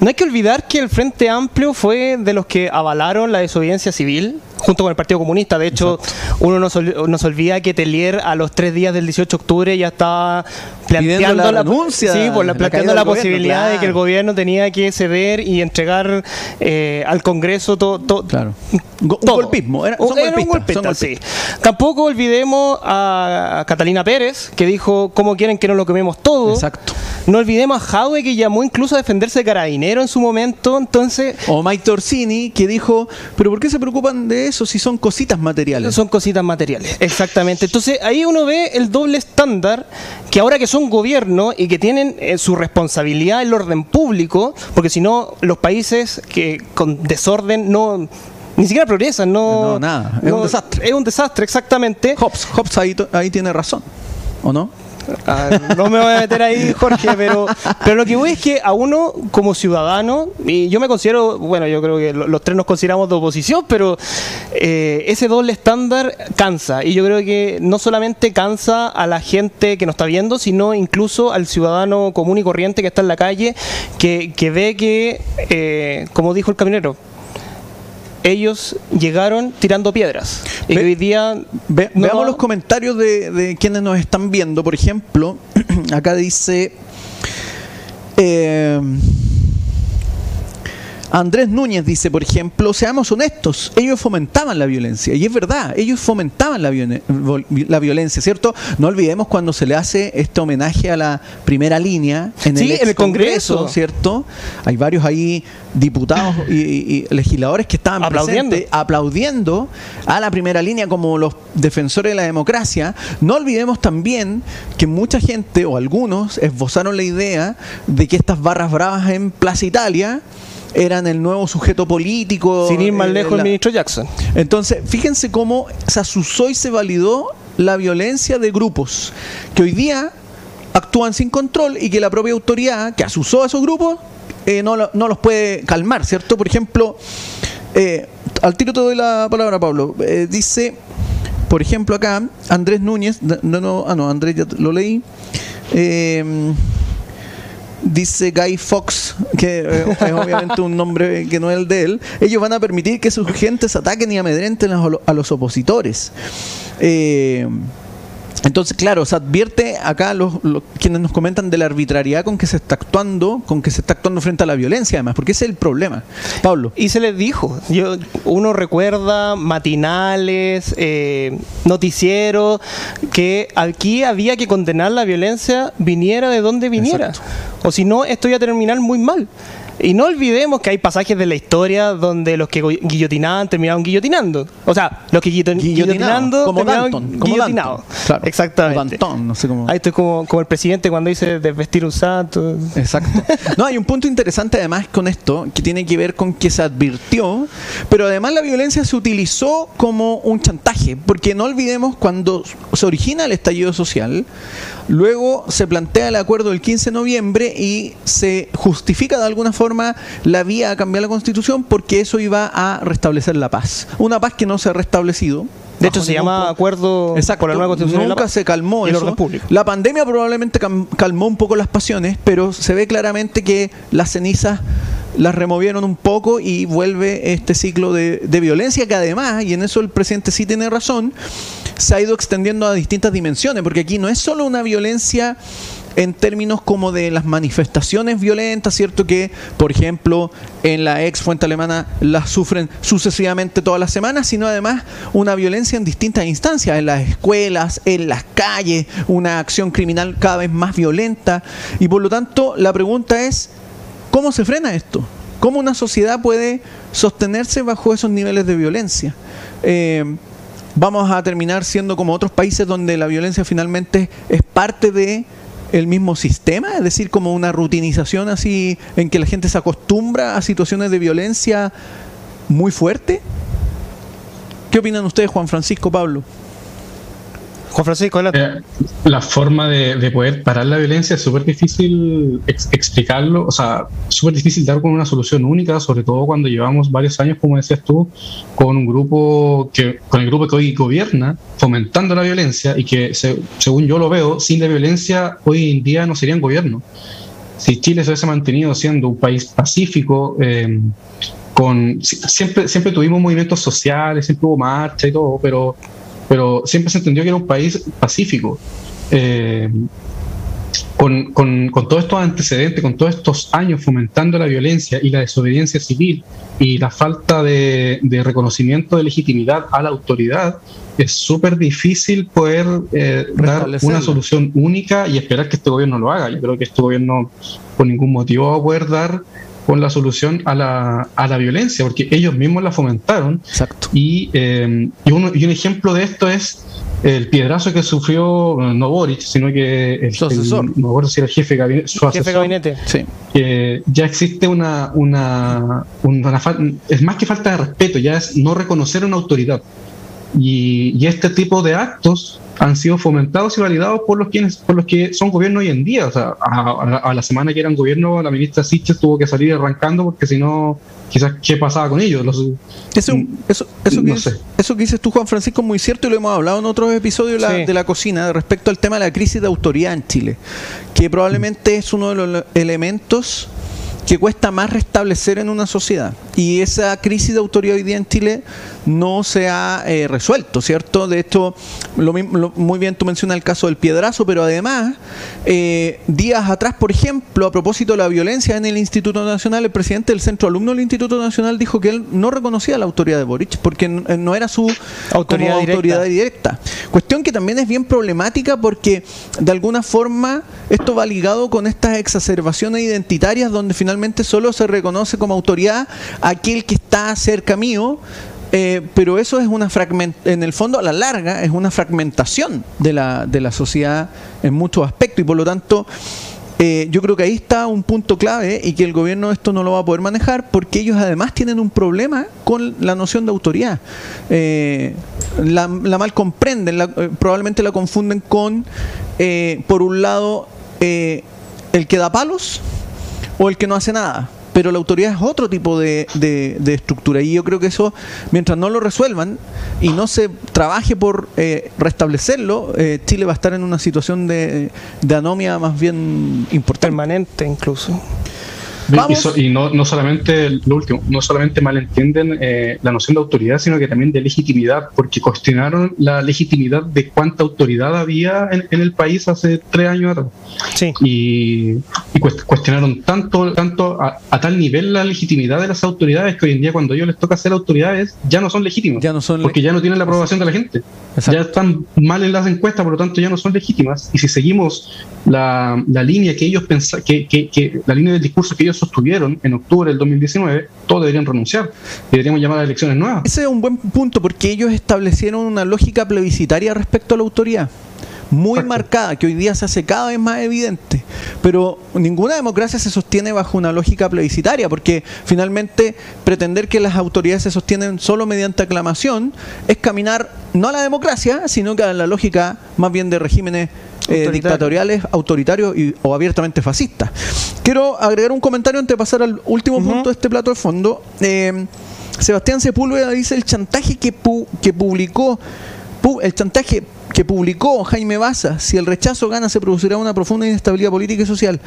no hay que olvidar que el Frente Amplio fue de los que avalaron la desobediencia civil junto con el Partido Comunista. De hecho, uno nos, nos olvida que Telier a los tres días del 18 de octubre ya estaba planteando la renuncia, sí, por la- la planteando la gobierno, posibilidad de que el gobierno tenía que ceder y entregar eh, al Congreso todo. Claro. Go- un golpismo, era- son Era un golpistas, golpista, son sí. Tampoco olvidemos a Catalina Pérez, que dijo, ¿cómo quieren que no lo comemos todo? Exacto. No olvidemos a Jadwe, que llamó incluso a defenderse de carabinero en su momento. Entonces, O Mike Orsini, que dijo, pero ¿por qué se preocupan de eso si son cositas materiales? Son cositas materiales, exactamente. Entonces ahí uno ve el doble estándar que ahora que son gobierno y que tienen eh, su responsabilidad el orden público, porque si no los países que con desorden no ni siquiera progresan, no, No, nada. Es un desastre. Es un desastre, exactamente. Hobbes, Hobbes ahí, ahí tiene razón, ¿o no? Ah, no me voy a meter ahí, Jorge, pero, pero lo que voy es que a uno como ciudadano, y yo me considero, bueno, yo creo que los tres nos consideramos de oposición, pero eh, ese doble estándar cansa. Y yo creo que no solamente cansa a la gente que nos está viendo, sino incluso al ciudadano común y corriente que está en la calle, que, que ve que, eh, como dijo el camionero, ellos llegaron tirando piedras. Y hoy día. Ve- no- veamos los comentarios de, de quienes nos están viendo. Por ejemplo, acá dice eh, Andrés Núñez dice, por ejemplo, seamos honestos, ellos fomentaban la violencia. Y es verdad, ellos fomentaban la, la violencia, ¿cierto? No olvidemos cuando se le hace este homenaje a la primera línea en Sí, el, en el Congreso. ¿cierto? Hay varios ahí diputados y, y- y legisladores que estaban Aplaudiendo. aplaudiendo a la primera línea como los defensores de la democracia. No olvidemos también que mucha gente o algunos esbozaron la idea de que estas barras bravas en Plaza Italia eran el nuevo sujeto político. Sin ir más eh, lejos, la- el ministro Jackson. entonces, fíjense cómo se asusó y se validó la violencia de grupos que hoy día actúan sin control y que la propia autoridad que asusó a esos grupos eh, no, no los puede calmar, ¿cierto? Por ejemplo, eh, al tiro te doy la palabra, Pablo. Dice, por ejemplo, acá, Andrés Núñez, no, no, ah, no, Andrés ya lo leí. Eh, Dice Guy Fox, que eh, es obviamente un nombre que no es el de él, ellos van a permitir que sus gentes ataquen y amedrenten a lo- a los opositores. Eh, entonces, claro, se advierte acá los, los- quienes nos comentan de la arbitrariedad con que se está actuando, con que se está actuando frente a la violencia, además, porque ese es el problema. Pablo. Y se les dijo, yo, uno recuerda matinales, eh, noticieros, que aquí había que condenar la violencia viniera de donde viniera. Exacto. O si no, esto iba a terminar muy mal. Y no olvidemos que hay pasajes de la historia donde los que guillotinaban terminaron guillotinando. O sea, los que guillotinando como terminaron Danton, como guillotinados. Claro. Exactamente. Danton, no sé cómo. Ahí estoy como, como el presidente cuando dice desvestir un santo. Exacto. No, hay un punto interesante además con esto que tiene que ver con que se advirtió, pero además la violencia se utilizó como un chantaje, porque no olvidemos cuando se origina el estallido social, luego se plantea el acuerdo del 15 de noviembre y se justifica de alguna forma la vía a cambiar la constitución porque eso iba a restablecer la paz. Una paz que no se ha restablecido. De hecho, se llama punto. Acuerdo Exacto. por la nueva Constitución la Nunca se calmó el eso. orden público. La pandemia probablemente calmó un poco las pasiones, pero se ve claramente que las cenizas las removieron un poco y vuelve este ciclo de, de violencia que además, y en eso el presidente sí tiene razón, se ha ido extendiendo a distintas dimensiones, porque aquí no es solo una violencia en términos como de las manifestaciones violentas, ¿cierto? Que, por ejemplo, en la ex fuente alemana las sufren sucesivamente todas las semanas, sino además una violencia en distintas instancias, en las escuelas, en las calles, una acción criminal cada vez más violenta. Y por lo tanto, la pregunta es, ¿cómo se frena esto? ¿Cómo una sociedad puede sostenerse bajo esos niveles de violencia? Eh, vamos a terminar siendo como otros países donde la violencia finalmente es parte de el mismo sistema, es decir, como una rutinización así en que la gente se acostumbra a situaciones de violencia muy fuerte. ¿Qué opinan ustedes, Juan Francisco Pablo? Juan Francisco, adelante. Eh, la forma de, de poder parar la violencia es súper difícil ex- explicarlo, o sea, súper difícil dar con una solución única, sobre todo cuando llevamos varios años, como decías tú, con un grupo que, con el grupo que hoy gobierna, fomentando la violencia y que, se- según yo lo veo, sin la violencia hoy en día no serían gobierno. Si Chile se hubiese mantenido siendo un país pacífico, eh, con si- siempre, siempre tuvimos movimientos sociales, siempre hubo marcha y todo, pero pero siempre se entendió que era un país pacífico. Eh, con, con, con todos estos antecedentes, con todos estos años fomentando la violencia y la desobediencia civil y la falta de, de reconocimiento de legitimidad a la autoridad, es súper difícil poder eh, dar una solución única y esperar que este gobierno lo haga. Yo creo que este gobierno por ningún motivo va a poder dar con la solución a la, a la violencia, porque ellos mismos la fomentaron Exacto. y, eh, y, uno- y un ejemplo de esto es el piedrazo que sufrió eh, no Boric, sino que el, Su asesor. el- no si era el jefe de gabinete, su Jefe de asesor, gabinete. Sí. que ya existe una, una, una fal- es más que falta de respeto, ya es no reconocer una autoridad. Y, y este tipo de actos han sido fomentados y validados por los quienes por los que son gobierno hoy en día. O sea, a, la semana que eran gobierno, la ministra Siches tuvo que salir arrancando porque si no, quizás qué pasaba con ellos. eso, mm, eso, eso, que eso, que dices tú, Juan Francisco, es muy cierto y lo hemos hablado en otros episodios de la cocina respecto al tema de la crisis de autoridad en Chile, que probablemente es uno de los elementos que cuesta más restablecer en una sociedad. Y esa crisis de autoridad hoy día en Chile no se ha eh, resuelto, ¿cierto? De hecho, lo, muy bien tú mencionas el caso del piedrazo, pero además, eh, días atrás, por ejemplo, a propósito de la violencia en el Instituto Nacional, el presidente del Centro Alumno del Instituto Nacional dijo que él no reconocía la autoridad de Boric porque no era su autoridad, autoridad directa. Cuestión que también es bien problemática porque de alguna forma esto va ligado con estas exacerbaciones identitarias donde finalmente solo se reconoce como autoridad aquel que está cerca mío eh, pero eso es una en el fondo a la larga es una fragmentación de la, de la sociedad en muchos aspectos y por lo tanto eh, yo creo que ahí está un punto clave y que el gobierno esto no lo va a poder manejar porque ellos además tienen un problema con la noción de autoridad. Eh, la, mal comprenden, probablemente la confunden con, por un lado, el que da palos o el que no hace nada pero la autoridad es otro tipo de, de, estructura y yo creo que eso, mientras no lo resuelvan y no se trabaje por eh, restablecerlo, eh, Chile va a estar en una situación de, de anomia más bien importante. Permanente incluso. Y, no, no, solamente lo último, no solamente malentienden eh, la noción de autoridad, sino que también de legitimidad, porque cuestionaron la legitimidad de cuánta autoridad había en, el país hace tres años atrás. Sí. Y, cuestionaron tanto, tanto a, tal nivel la legitimidad de las autoridades que hoy en día cuando a ellos les toca ser autoridades ya no son legítimas, ya no son porque ya no tienen la aprobación de la gente. Ya están mal en las encuestas, por lo tanto ya no son legítimas. Y si seguimos la, la línea que ellos pensaban, que, que, que la línea del discurso que ellos sostuvieron en octubre del 2019, todos deberían renunciar. Deberíamos llamar a elecciones nuevas. Ese es un buen punto porque ellos establecieron una lógica plebiscitaria respecto a la autoridad muy marcada, que hoy día se hace cada vez más evidente. Pero ninguna democracia se sostiene bajo una lógica plebiscitaria, porque finalmente pretender que las autoridades se sostienen solo mediante aclamación es caminar no a la democracia, sino que a la lógica más bien de regímenes eh, dictatoriales, autoritarios y, o abiertamente fascistas. Quiero agregar un comentario antes de pasar al último punto de este plato de fondo. Eh, Sebastián Sepúlveda dice el chantaje que, que publicó, el chantaje que publicó Jaime Baza, si el rechazo gana se producirá una profunda inestabilidad política y social.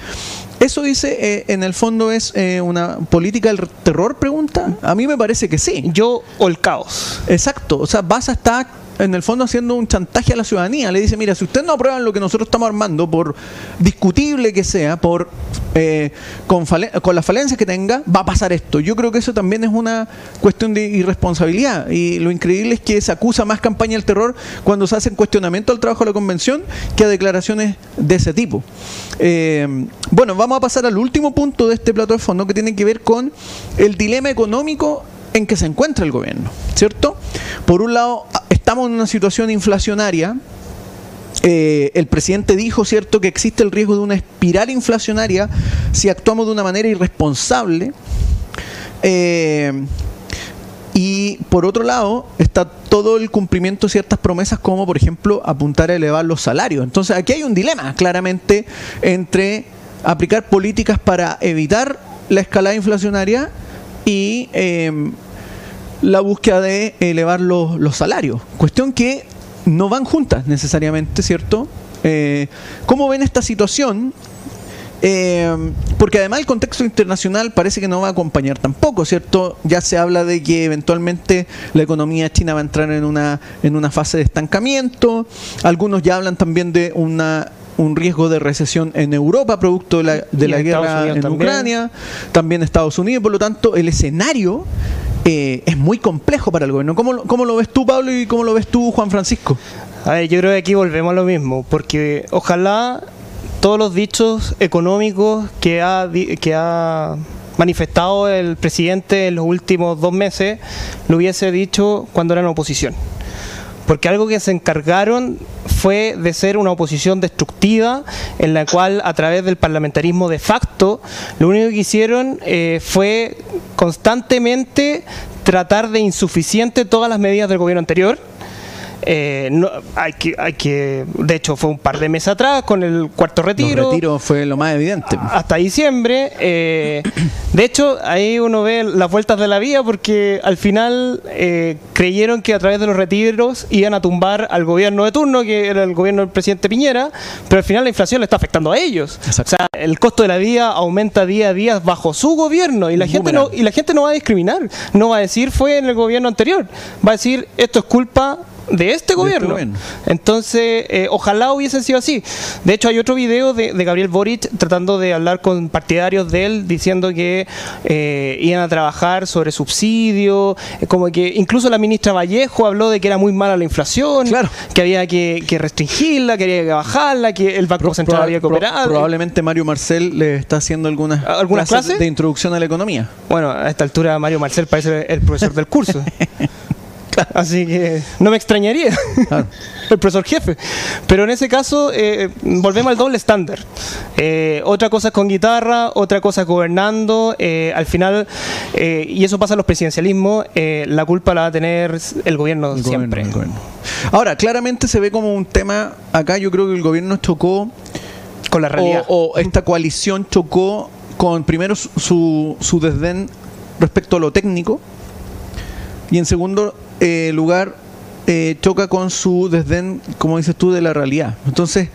¿Eso dice, eh, en el fondo, es una política del terror, pregunta? A mí me parece que sí. Yo o el caos. Exacto, o sea, Baza está en el fondo haciendo un chantaje a la ciudadanía. Le dice, mira, si ustedes no aprueban lo que nosotros estamos armando, por discutible que sea, por eh, con, con las falencias que tenga, va a pasar esto. Yo creo que eso también es una cuestión de irresponsabilidad. Y lo increíble es que se acusa más campaña del terror cuando se hacen cuestionamiento al trabajo de la convención que a declaraciones de ese tipo. Eh, bueno, vamos a pasar al último punto de este plato de fondo que tiene que ver con el dilema económico en que se encuentra el gobierno, ¿cierto? Por un lado, estamos en una situación inflacionaria. Eh, el presidente dijo, ¿cierto?, que existe el riesgo de una espiral inflacionaria si actuamos de una manera irresponsable. Eh, y por otro lado, está todo el cumplimiento de ciertas promesas, como por ejemplo apuntar a elevar los salarios. Entonces, aquí hay un dilema claramente entre aplicar políticas para evitar la escalada inflacionaria y eh, la búsqueda de elevar los, los salarios. Cuestión que no van juntas necesariamente, ¿cierto? Eh, ¿Cómo ven esta situación? Eh, porque además el contexto internacional parece que no va a acompañar tampoco, ¿cierto? Ya se habla de que eventualmente la economía china va a entrar en una, en una fase de estancamiento. Algunos ya hablan también de una un riesgo de recesión en Europa producto de la, de la guerra en Ucrania, también Estados Unidos, por lo tanto el escenario eh, es muy complejo para el gobierno. ¿Cómo, ¿Cómo, lo ves tú, Pablo, y cómo lo ves tú, Juan Francisco? A ver, yo creo que aquí volvemos a lo mismo, porque ojalá todos los dichos económicos que ha, que ha manifestado el presidente en los últimos dos meses lo hubiese dicho cuando era en oposición. Porque algo que se encargaron fue de ser una oposición destructiva en la cual a través del parlamentarismo de facto lo único que hicieron eh, fue constantemente tratar de insuficiente todas las medidas del gobierno anterior Eh, no, hay, que, hay que, de hecho, fue un par de meses atrás con el cuarto retiro. El retiro fue lo más evidente. Hasta diciembre. Eh, de hecho, ahí uno ve las vueltas de la vía porque al final eh, creyeron que a través de los retiros iban a tumbar al gobierno de turno, que era el gobierno del presidente Piñera, pero al final la inflación le está afectando a ellos. O sea, el costo de la vida aumenta día a día bajo su gobierno y la gente no y la gente no va a discriminar, no va a decir fue en el gobierno anterior, va a decir esto es culpa de este, este gobierno. Entonces, eh, ojalá hubiesen sido así. De hecho, hay otro video de, Gabriel Boric tratando de hablar con partidarios de él, diciendo que eh, iban a trabajar sobre subsidios, eh, como que incluso la ministra Vallejo habló de que era muy mala la inflación, que había que, restringirla, que había que bajarla, que el Banco Central había que operar. probablemente Mario Marcel le está haciendo algunas, ¿Algunas clases, de introducción a la economía. Bueno, a esta altura Mario Marcel parece el profesor del curso. Así que no me extrañaría el profesor jefe. Pero en ese caso, eh, volvemos al doble estándar. Eh, otra cosa es con guitarra, otra cosa es gobernando. Eh, al final, y eso pasa en los presidencialismos, la culpa la va a tener el gobierno siempre. Ahora, claramente se ve como un tema, acá yo creo que el gobierno chocó con la realidad. O, esta coalición chocó con primero su, su desdén respecto a lo técnico y en segundo eh, lugar eh, choca con su desdén, como dices tú, de la realidad. Entonces,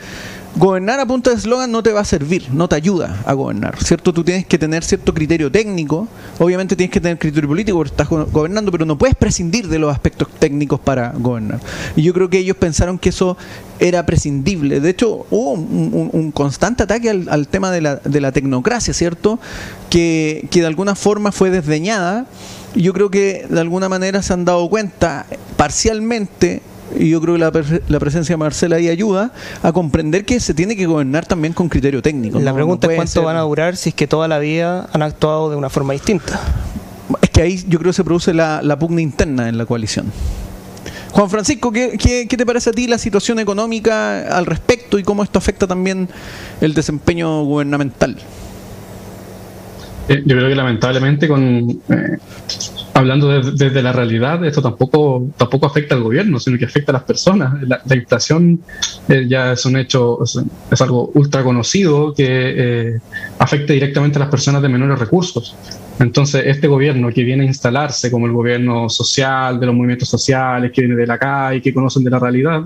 gobernar a punta de eslogan no te va a servir, no te ayuda a gobernar, ¿cierto? Tú tienes que tener cierto criterio técnico, obviamente tienes que tener criterio político porque estás gobernando, pero no puedes prescindir de los aspectos técnicos para gobernar. Y yo creo que ellos pensaron que eso era prescindible. De hecho, hubo un, constante ataque al, tema de la, de la, tecnocracia, ¿cierto? Que, que de alguna forma fue desdeñada yo creo que de alguna manera se han dado cuenta parcialmente y yo creo que la, la, presencia de Marcela ahí ayuda a comprender que se tiene que gobernar también con criterio técnico. La pregunta es cuánto van a durar si es que toda la vida han actuado de una forma distinta. Es que ahí yo creo que se produce la, pugna interna en la coalición. Juan Francisco, ¿qué, ¿qué, te parece a ti la situación económica al respecto y cómo esto afecta también el desempeño gubernamental? Eh, yo creo que lamentablemente con eh, hablando desde la realidad, esto tampoco tampoco afecta al gobierno, sino que afecta a las personas. La, inflación eh, ya es un hecho, es, algo ultra conocido que afecta directamente a las personas de menores recursos. Entonces, este gobierno que viene a instalarse como el gobierno social, de los movimientos sociales, que viene de la calle, que conocen de la realidad,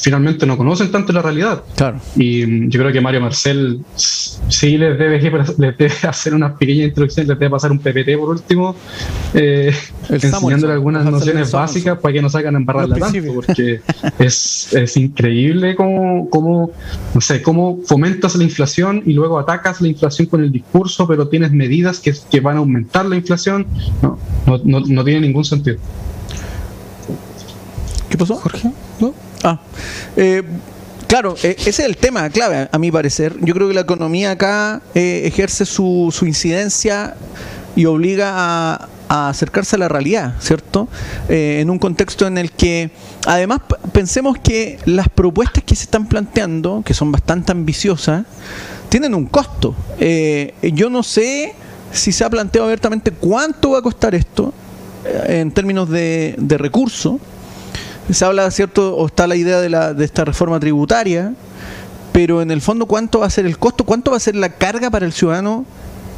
finalmente no conocen tanto la realidad. Claro. Y mm, yo creo que Mario Marcel sí les debe, les debe hacer una pequeña introducción, les debe pasar un PPT por último, eh, enseñándole algunas nociones básicas para que no salgan a embarrarla tanto, porque es, es increíble cómo, cómo, no sé, cómo fomentas la inflación y luego atacas la inflación con el discurso, pero tienes medidas que, que van a aumentar la inflación. No, no, no, no tiene ningún sentido. ¿Qué pasó? Jorge. Ah, eh, claro, eh, ese es el tema clave, a mi parecer. Yo creo que la economía acá eh, ejerce su, incidencia y obliga a, acercarse a la realidad, ¿cierto? en un contexto en el que, además, pensemos que las propuestas que se están planteando, que son bastante ambiciosas, tienen un costo. yo no sé si se ha planteado abiertamente cuánto va a costar esto en términos de, de recursos se habla, ¿cierto? O está la idea de, la, de esta reforma tributaria, pero en el fondo, ¿cuánto va a ser el costo? ¿Cuánto va a ser la carga para el ciudadano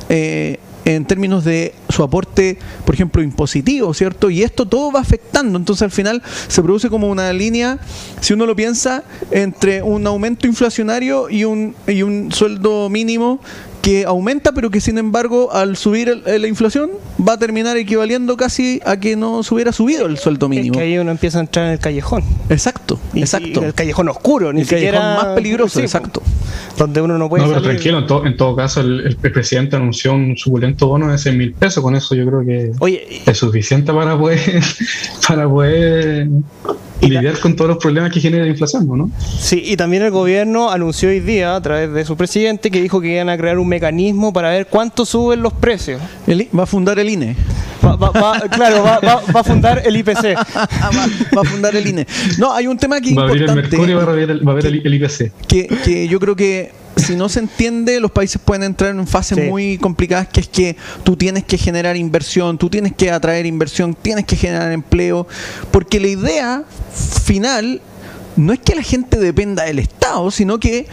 eh, en términos de su aporte, por ejemplo, impositivo, ¿cierto? Y esto todo va afectando. Entonces, al final se produce como una línea, si uno lo piensa, entre un aumento inflacionario y un, y un sueldo mínimo que aumenta, pero que sin embargo al subir la inflación va a terminar equivaliendo casi a que no se hubiera subido el sueldo mínimo. Es que ahí uno empieza a entrar en el callejón. Exacto, exacto. el callejón oscuro, ni el siquiera callejón más peligroso, exacto. Donde uno no puede. No, pero tranquilo, en, todo caso, el, presidente anunció un suculento bono de 6 mil pesos. Con eso yo creo que es suficiente para poder, para poder y lidiar con todos los problemas que genera la inflación, ¿no? Sí, y también el gobierno anunció hoy día, a través de su presidente, que dijo que iban a crear un mecanismo para ver cuánto suben los precios. va a fundar el INE. claro, va, a fundar el IPC. va, a fundar el INE. No, hay un tema que va a abrir el Mercurio, va a abrir el, va a el, IPC. Que, que yo creo que si no se entiende, los países pueden entrar en fases Sí. muy complicadas, que es que tú tienes que generar inversión, tú tienes que atraer inversión, tienes que generar empleo, porque la idea final no es que la gente dependa del Estado, sino que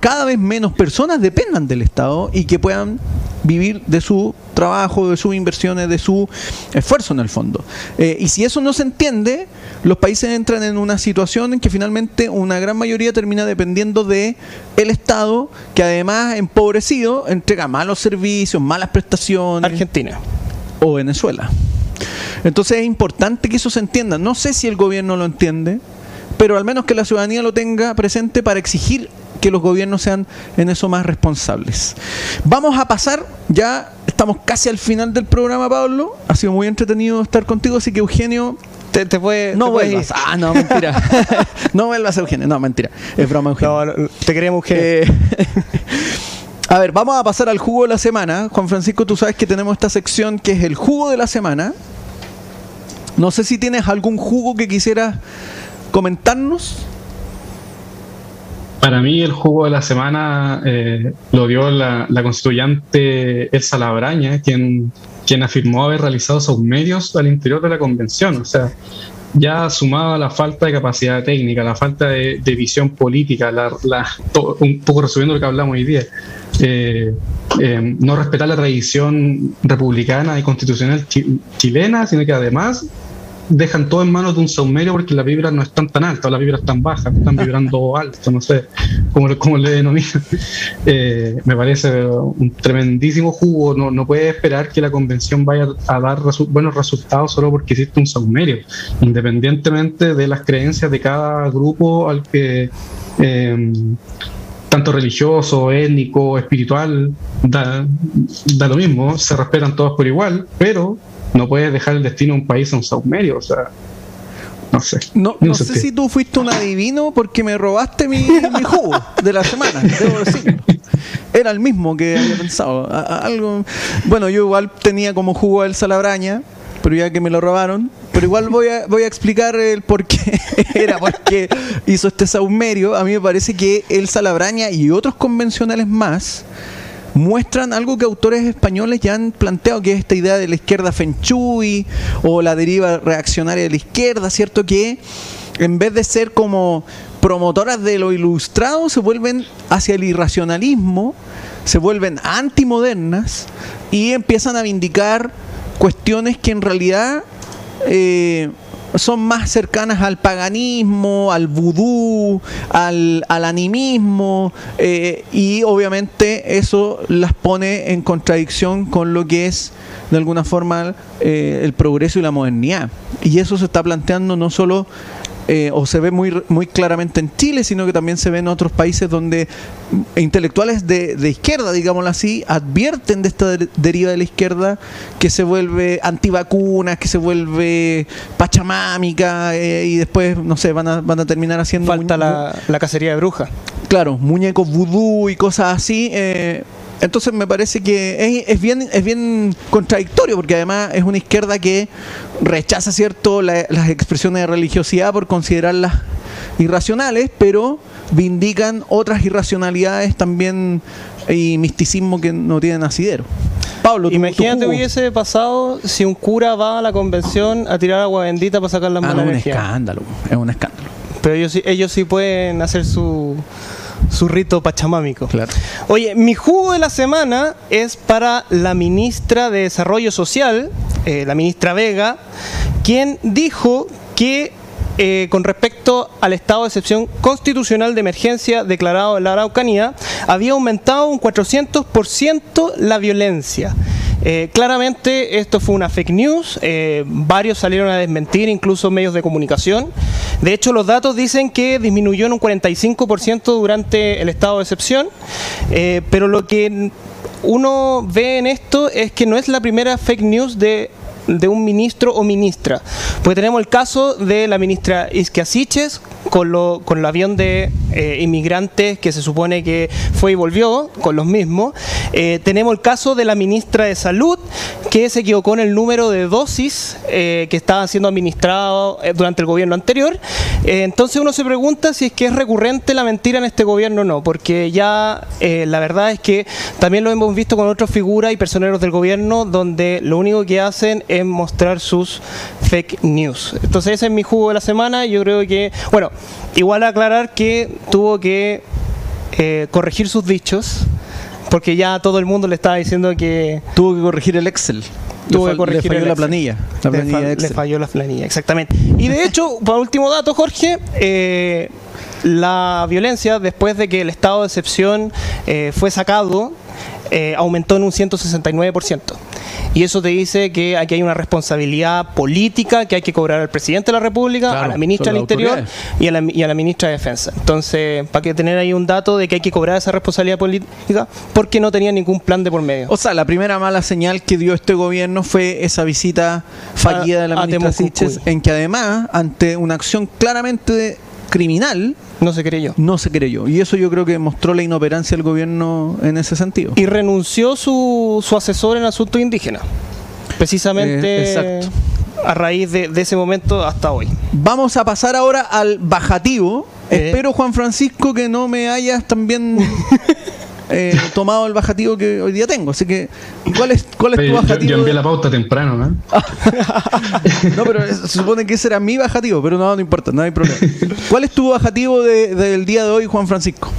cada vez menos personas dependan del Estado y que puedan vivir de su trabajo, de sus inversiones, de su esfuerzo en el fondo. Eh, y si eso no se entiende, los países entran en una situación en que finalmente una gran mayoría termina dependiendo de el Estado, que además empobrecido entrega malos servicios, malas prestaciones Argentina. o Venezuela. Entonces es importante que eso se entienda. No sé si el gobierno lo entiende, pero al menos que la ciudadanía lo tenga presente para exigir que los gobiernos sean en eso más responsables. Vamos a pasar, ya estamos casi al final del programa, Pablo. Ha sido muy entretenido estar contigo, así que Eugenio, Te, te puede, no te puedes vuelvas. ir. Ah, no, mentira. no vuelvas, Eugenio. No, mentira. Es broma, Eugenio. No, no, te queremos, Eugenio. Eh, a ver, vamos a pasar al jugo de la semana. Juan Francisco, tú sabes que tenemos esta sección que es el jugo de la semana. No sé si tienes algún jugo que quisieras comentarnos. Para mí el jugo de la semana eh, lo dio la, constituyente Elsa Labraña, quien, quien afirmó haber realizado medios al interior de la convención. O sea, ya sumado a la falta de capacidad técnica, la falta de, visión política, la, la- un poco resumiendo lo que hablamos hoy día, eh, eh, no respetar la tradición republicana y constitucional chi- chilena, sino que además dejan todo en manos de un saumerio porque las vibras no están tan altas, las vibras están bajas, están vibrando alto, no sé cómo, cómo le denominan. Eh, me parece un tremendísimo jugo, no, no puede esperar que la convención vaya a dar resu- buenos resultados solo porque existe un saumerio, independientemente de las creencias de cada grupo al que... eh, tanto religioso, étnico, espiritual, da, da lo mismo, se respetan todos por igual, pero no puedes dejar el destino de un país a un saumerio, o sea, no sé. No, sé si tú fuiste un adivino porque me robaste mi, mi jugo de la semana, debo decir. Era el mismo que había pensado. A- a- algo, bueno, yo igual tenía como jugo el Salabraña, pero ya que me lo robaron. Pero igual voy a, voy a explicar el por qué era, porque hizo este saumerio. A mí me parece que el Salabraña y otros convencionales más muestran algo que autores españoles ya han planteado, que es esta idea de la izquierda fenchui o la deriva reaccionaria de la izquierda, ¿cierto? Que en vez de ser como promotoras de lo ilustrado, se vuelven hacia el irracionalismo, se vuelven antimodernas y empiezan a vindicar cuestiones que en realidad eh, son más cercanas al paganismo, al vudú, al, al animismo, eh, y obviamente eso las pone en contradicción con lo que es de alguna forma eh, el progreso y la modernidad. Y eso se está planteando no solo eh, o se ve muy, muy claramente en Chile, sino que también se ve en otros países donde intelectuales de, de izquierda, digámoslo así, advierten de esta de- deriva de la izquierda que se vuelve antivacunas, que se vuelve pachamámica eh, y después, no sé, van a, van a terminar haciendo... Falta la, la cacería de brujas. Claro, muñecos vudú y cosas así. eh, entonces me parece que es, es bien es bien contradictorio porque además es una izquierda que rechaza cierto la- las expresiones de religiosidad por considerarlas irracionales, pero vindican otras irracionalidades también y misticismo que no tienen asidero. Pablo, Imagínate hubiese pasado si un cura va a la convención a tirar agua bendita para sacar las Ah, no, malas un escándalo, es un escándalo. Pero ellos, sí- ellos sí pueden hacer su, su rito pachamámico. Claro. Oye, mi jugo de la semana es para la ministra de Desarrollo Social, eh, la ministra Vega, quien dijo que eh, con respecto al estado de excepción constitucional de emergencia declarado en la Araucanía, había aumentado un 400% la violencia. Eh, claramente esto fue una fake news, eh, varios salieron a desmentir, incluso medios de comunicación. De hecho, los datos dicen que disminuyó en un 45% durante el estado de excepción, eh, pero lo que uno ve en esto es que no es la primera fake news de de un ministro o ministra. Pues tenemos el caso de la ministra Isquia Siches con, lo, con el avión de eh, inmigrantes que se supone que fue y volvió, con los mismos. Eh, tenemos el caso de la ministra de Salud, que se equivocó en el número de dosis eh, que estaban siendo administrados durante el gobierno anterior. entonces uno se pregunta si es que es recurrente la mentira en este gobierno o no, porque ya la verdad es que también lo hemos visto con otras figuras y personeros del gobierno, donde lo único que hacen es mostrar sus fake news. Entonces ese es mi jugo de la semana. Yo creo que, bueno, igual aclarar que tuvo que eh, corregir sus dichos, porque ya todo el mundo le estaba diciendo que... Tuvo que corregir el Excel. Tuvo que corregir le falló la planilla. La planilla le, falló la planilla, exactamente. Y de hecho, por último dato, Jorge, eh, la violencia, después de que el estado de excepción eh, fue sacado, aumentó en un 169%. Y eso te dice que aquí hay una responsabilidad política que hay que cobrar al presidente de la República, a la ministra del Interior y a, la, y a la ministra de Defensa. Entonces, para que tener ahí un dato de que hay que cobrar esa responsabilidad política porque no tenía ningún plan de por medio. O sea, la primera mala señal que dio este gobierno fue esa visita fallida de la ministra Siches, en que además, ante una acción claramente criminal, no se creyó. No se creyó. Y eso yo creo que mostró la inoperancia del gobierno en ese sentido. Y renunció su, su asesor en asuntos indígenas. Precisamente eh, a raíz de, ese momento hasta hoy. Vamos a pasar ahora al bajativo. Eh. Espero, Juan Francisco, que no me hayas también eh, tomado el bajativo que hoy día tengo. Así que, ¿cuál es, cuál es tu bajativo? Yo, envié la pauta temprano, ¿no? no, pero se supone que ese era mi bajativo, pero no, no importa, no hay problema. ¿Cuál es tu bajativo del día de hoy, Juan Francisco?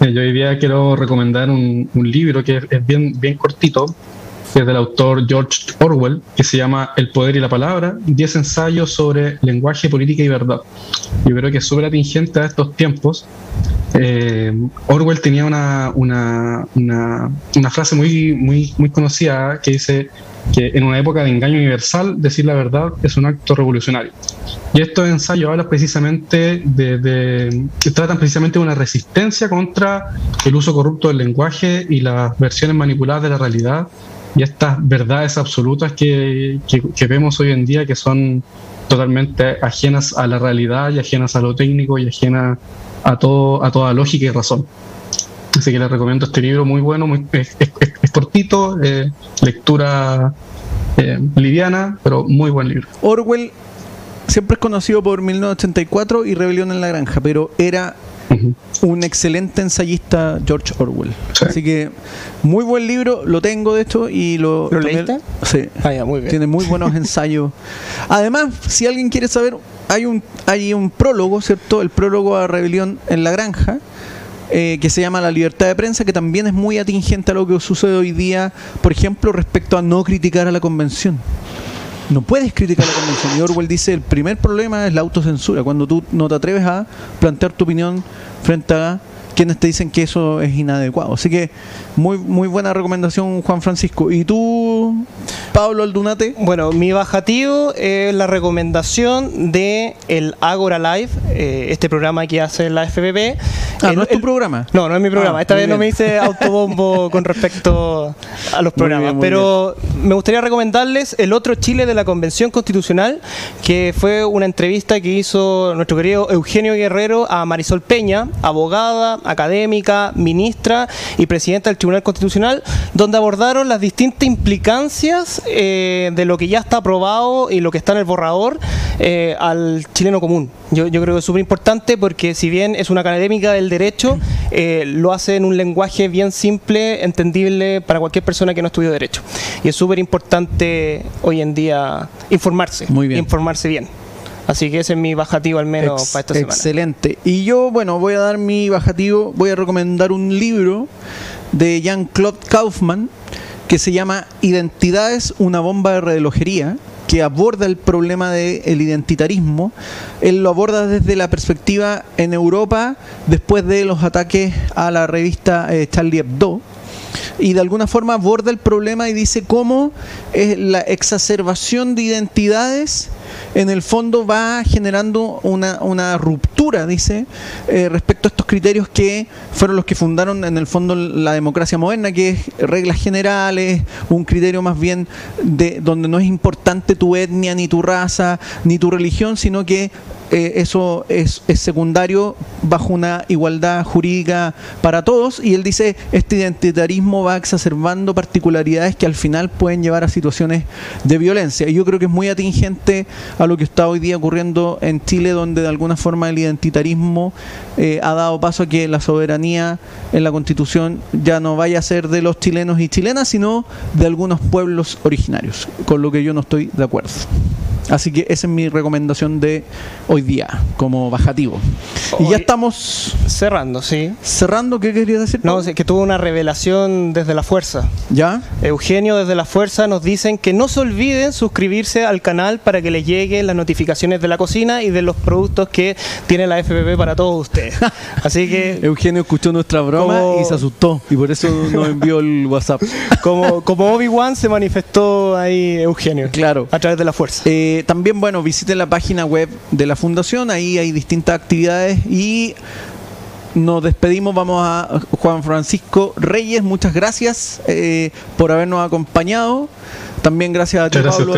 Eh, yo hoy día quiero recomendar un, libro que es bien, bien cortito, que es del autor George Orwell, que se llama El poder y la palabra, 10 ensayos sobre lenguaje, política y verdad. Yo creo que es súper atingente a estos tiempos eh, Orwell tenía una, una, una, frase muy, muy, muy conocida que dice que en una época de engaño universal decir la verdad es un acto revolucionario. Y estos ensayos hablan precisamente de, de, tratan precisamente de una resistencia contra el uso corrupto del lenguaje y las versiones manipuladas de la realidad y estas verdades absolutas que, que vemos hoy en día que son totalmente ajenas a la realidad y ajenas a lo técnico y ajenas a, todo, a toda lógica y razón. Así que les recomiendo este libro muy bueno, muy, es, cortito, eh, lectura eh, liviana, pero muy buen libro. Orwell siempre es conocido por 1984 y Rebelión en la Granja, pero era un excelente ensayista George Orwell. Así que muy buen libro, lo tengo de hecho y lo... ¿Lo leíste? Sí. Ah, muy bien. Tiene muy buenos ensayos. Además, si alguien quiere saber hay un, hay un prólogo, ¿cierto? El prólogo a Rebelión en la Granja, eh, que se llama La libertad de prensa, que también es muy atingente a lo que sucede hoy día, por ejemplo, respecto a no criticar a la convención. No puedes criticar la convención. Y Orwell dice, el primer problema es la autocensura, cuando tú no te atreves a plantear tu opinión frente a quienes te dicen que eso es inadecuado. Así que muy, muy buena recomendación, Juan Francisco. ¿Y tú, Pablo Aldunate? Bueno, mi bajativo es la recomendación de el Agora Live, eh, este programa que hace la FPP. Ah, ¿no es tu programa? No, no es mi programa. Ah, Esta vez no me hice autobombo con respecto a los programas. pero me gustaría recomendarles el otro Chile de la Convención Constitucional, que fue una entrevista que hizo nuestro querido Eugenio Guerrero a Marisol Peña, abogada, académica, ministra y presidenta del Tribunal Constitucional, donde abordaron las distintas implicancias eh, de lo que ya está aprobado y lo que está en el borrador eh, al chileno común. Yo, yo creo que es súper importante porque si bien es una académica del derecho, eh, lo hace en un lenguaje bien simple, entendible para cualquier persona que no estudió derecho. Y es súper importante hoy en día informarse, Muy bien. informarse bien. Así que ese es mi bajativo al menos para esta semana. Excelente. Y yo, bueno, voy a dar mi bajativo, voy a recomendar un libro de Jean-Claude Kaufman que se llama Identidades, una bomba de relojería que aborda el problema del identitarismo. Él lo aborda desde la perspectiva en Europa después de los ataques a la revista eh, Charlie Hebdo y de alguna forma aborda el problema y dice cómo es la exacerbación de identidades en el fondo va generando una, una ruptura, dice, eh, respecto a estos criterios que fueron los que fundaron en el fondo la democracia moderna, que es reglas generales, un criterio más bien de donde no es importante tu etnia, ni tu raza, ni tu religión, sino que eh, eso es, secundario bajo una igualdad jurídica para todos. Y él dice este identitarismo va exacerbando particularidades que al final pueden llevar a situaciones de violencia. Y yo creo que es muy atingente a lo que está hoy día ocurriendo en Chile donde de alguna forma el identitarismo eh, ha dado paso a que la soberanía en la constitución ya no vaya a ser de los chilenos y chilenas sino de algunos pueblos originarios con lo que yo no estoy de acuerdo Así que esa es mi recomendación de hoy día, como bajativo. y ya estamos... Cerrando, sí. Cerrando, ¿qué querías decir? No, que tuvo una revelación desde la fuerza. ¿Ya? Eugenio desde la fuerza nos dicen que no se olviden suscribirse al canal para que les lleguen las notificaciones de la cocina y de los productos que tiene la FPP para todos ustedes. Así que... Eugenio escuchó nuestra broma y se asustó y por eso nos envió el WhatsApp. como, como Obi-Wan se manifestó ahí Eugenio. Claro. A través de la fuerza. Eh, también, bueno, visiten la página web de la fundación, ahí hay distintas actividades y nos despedimos, vamos a Juan Francisco Reyes, muchas gracias eh, por habernos acompañado. También gracias a ti, Pablo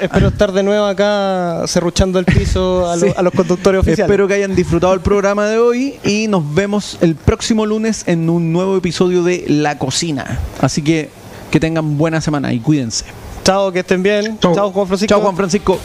Espero, estar de nuevo acá cerruchando el piso a, los conductores oficiales. Espero que hayan disfrutado el programa de hoy y nos vemos el próximo lunes en un nuevo episodio de La Cocina. Así que que tengan buena semana y cuídense. Chao, que estén bien. Chao, Juan Francisco. Chao, Juan Francisco.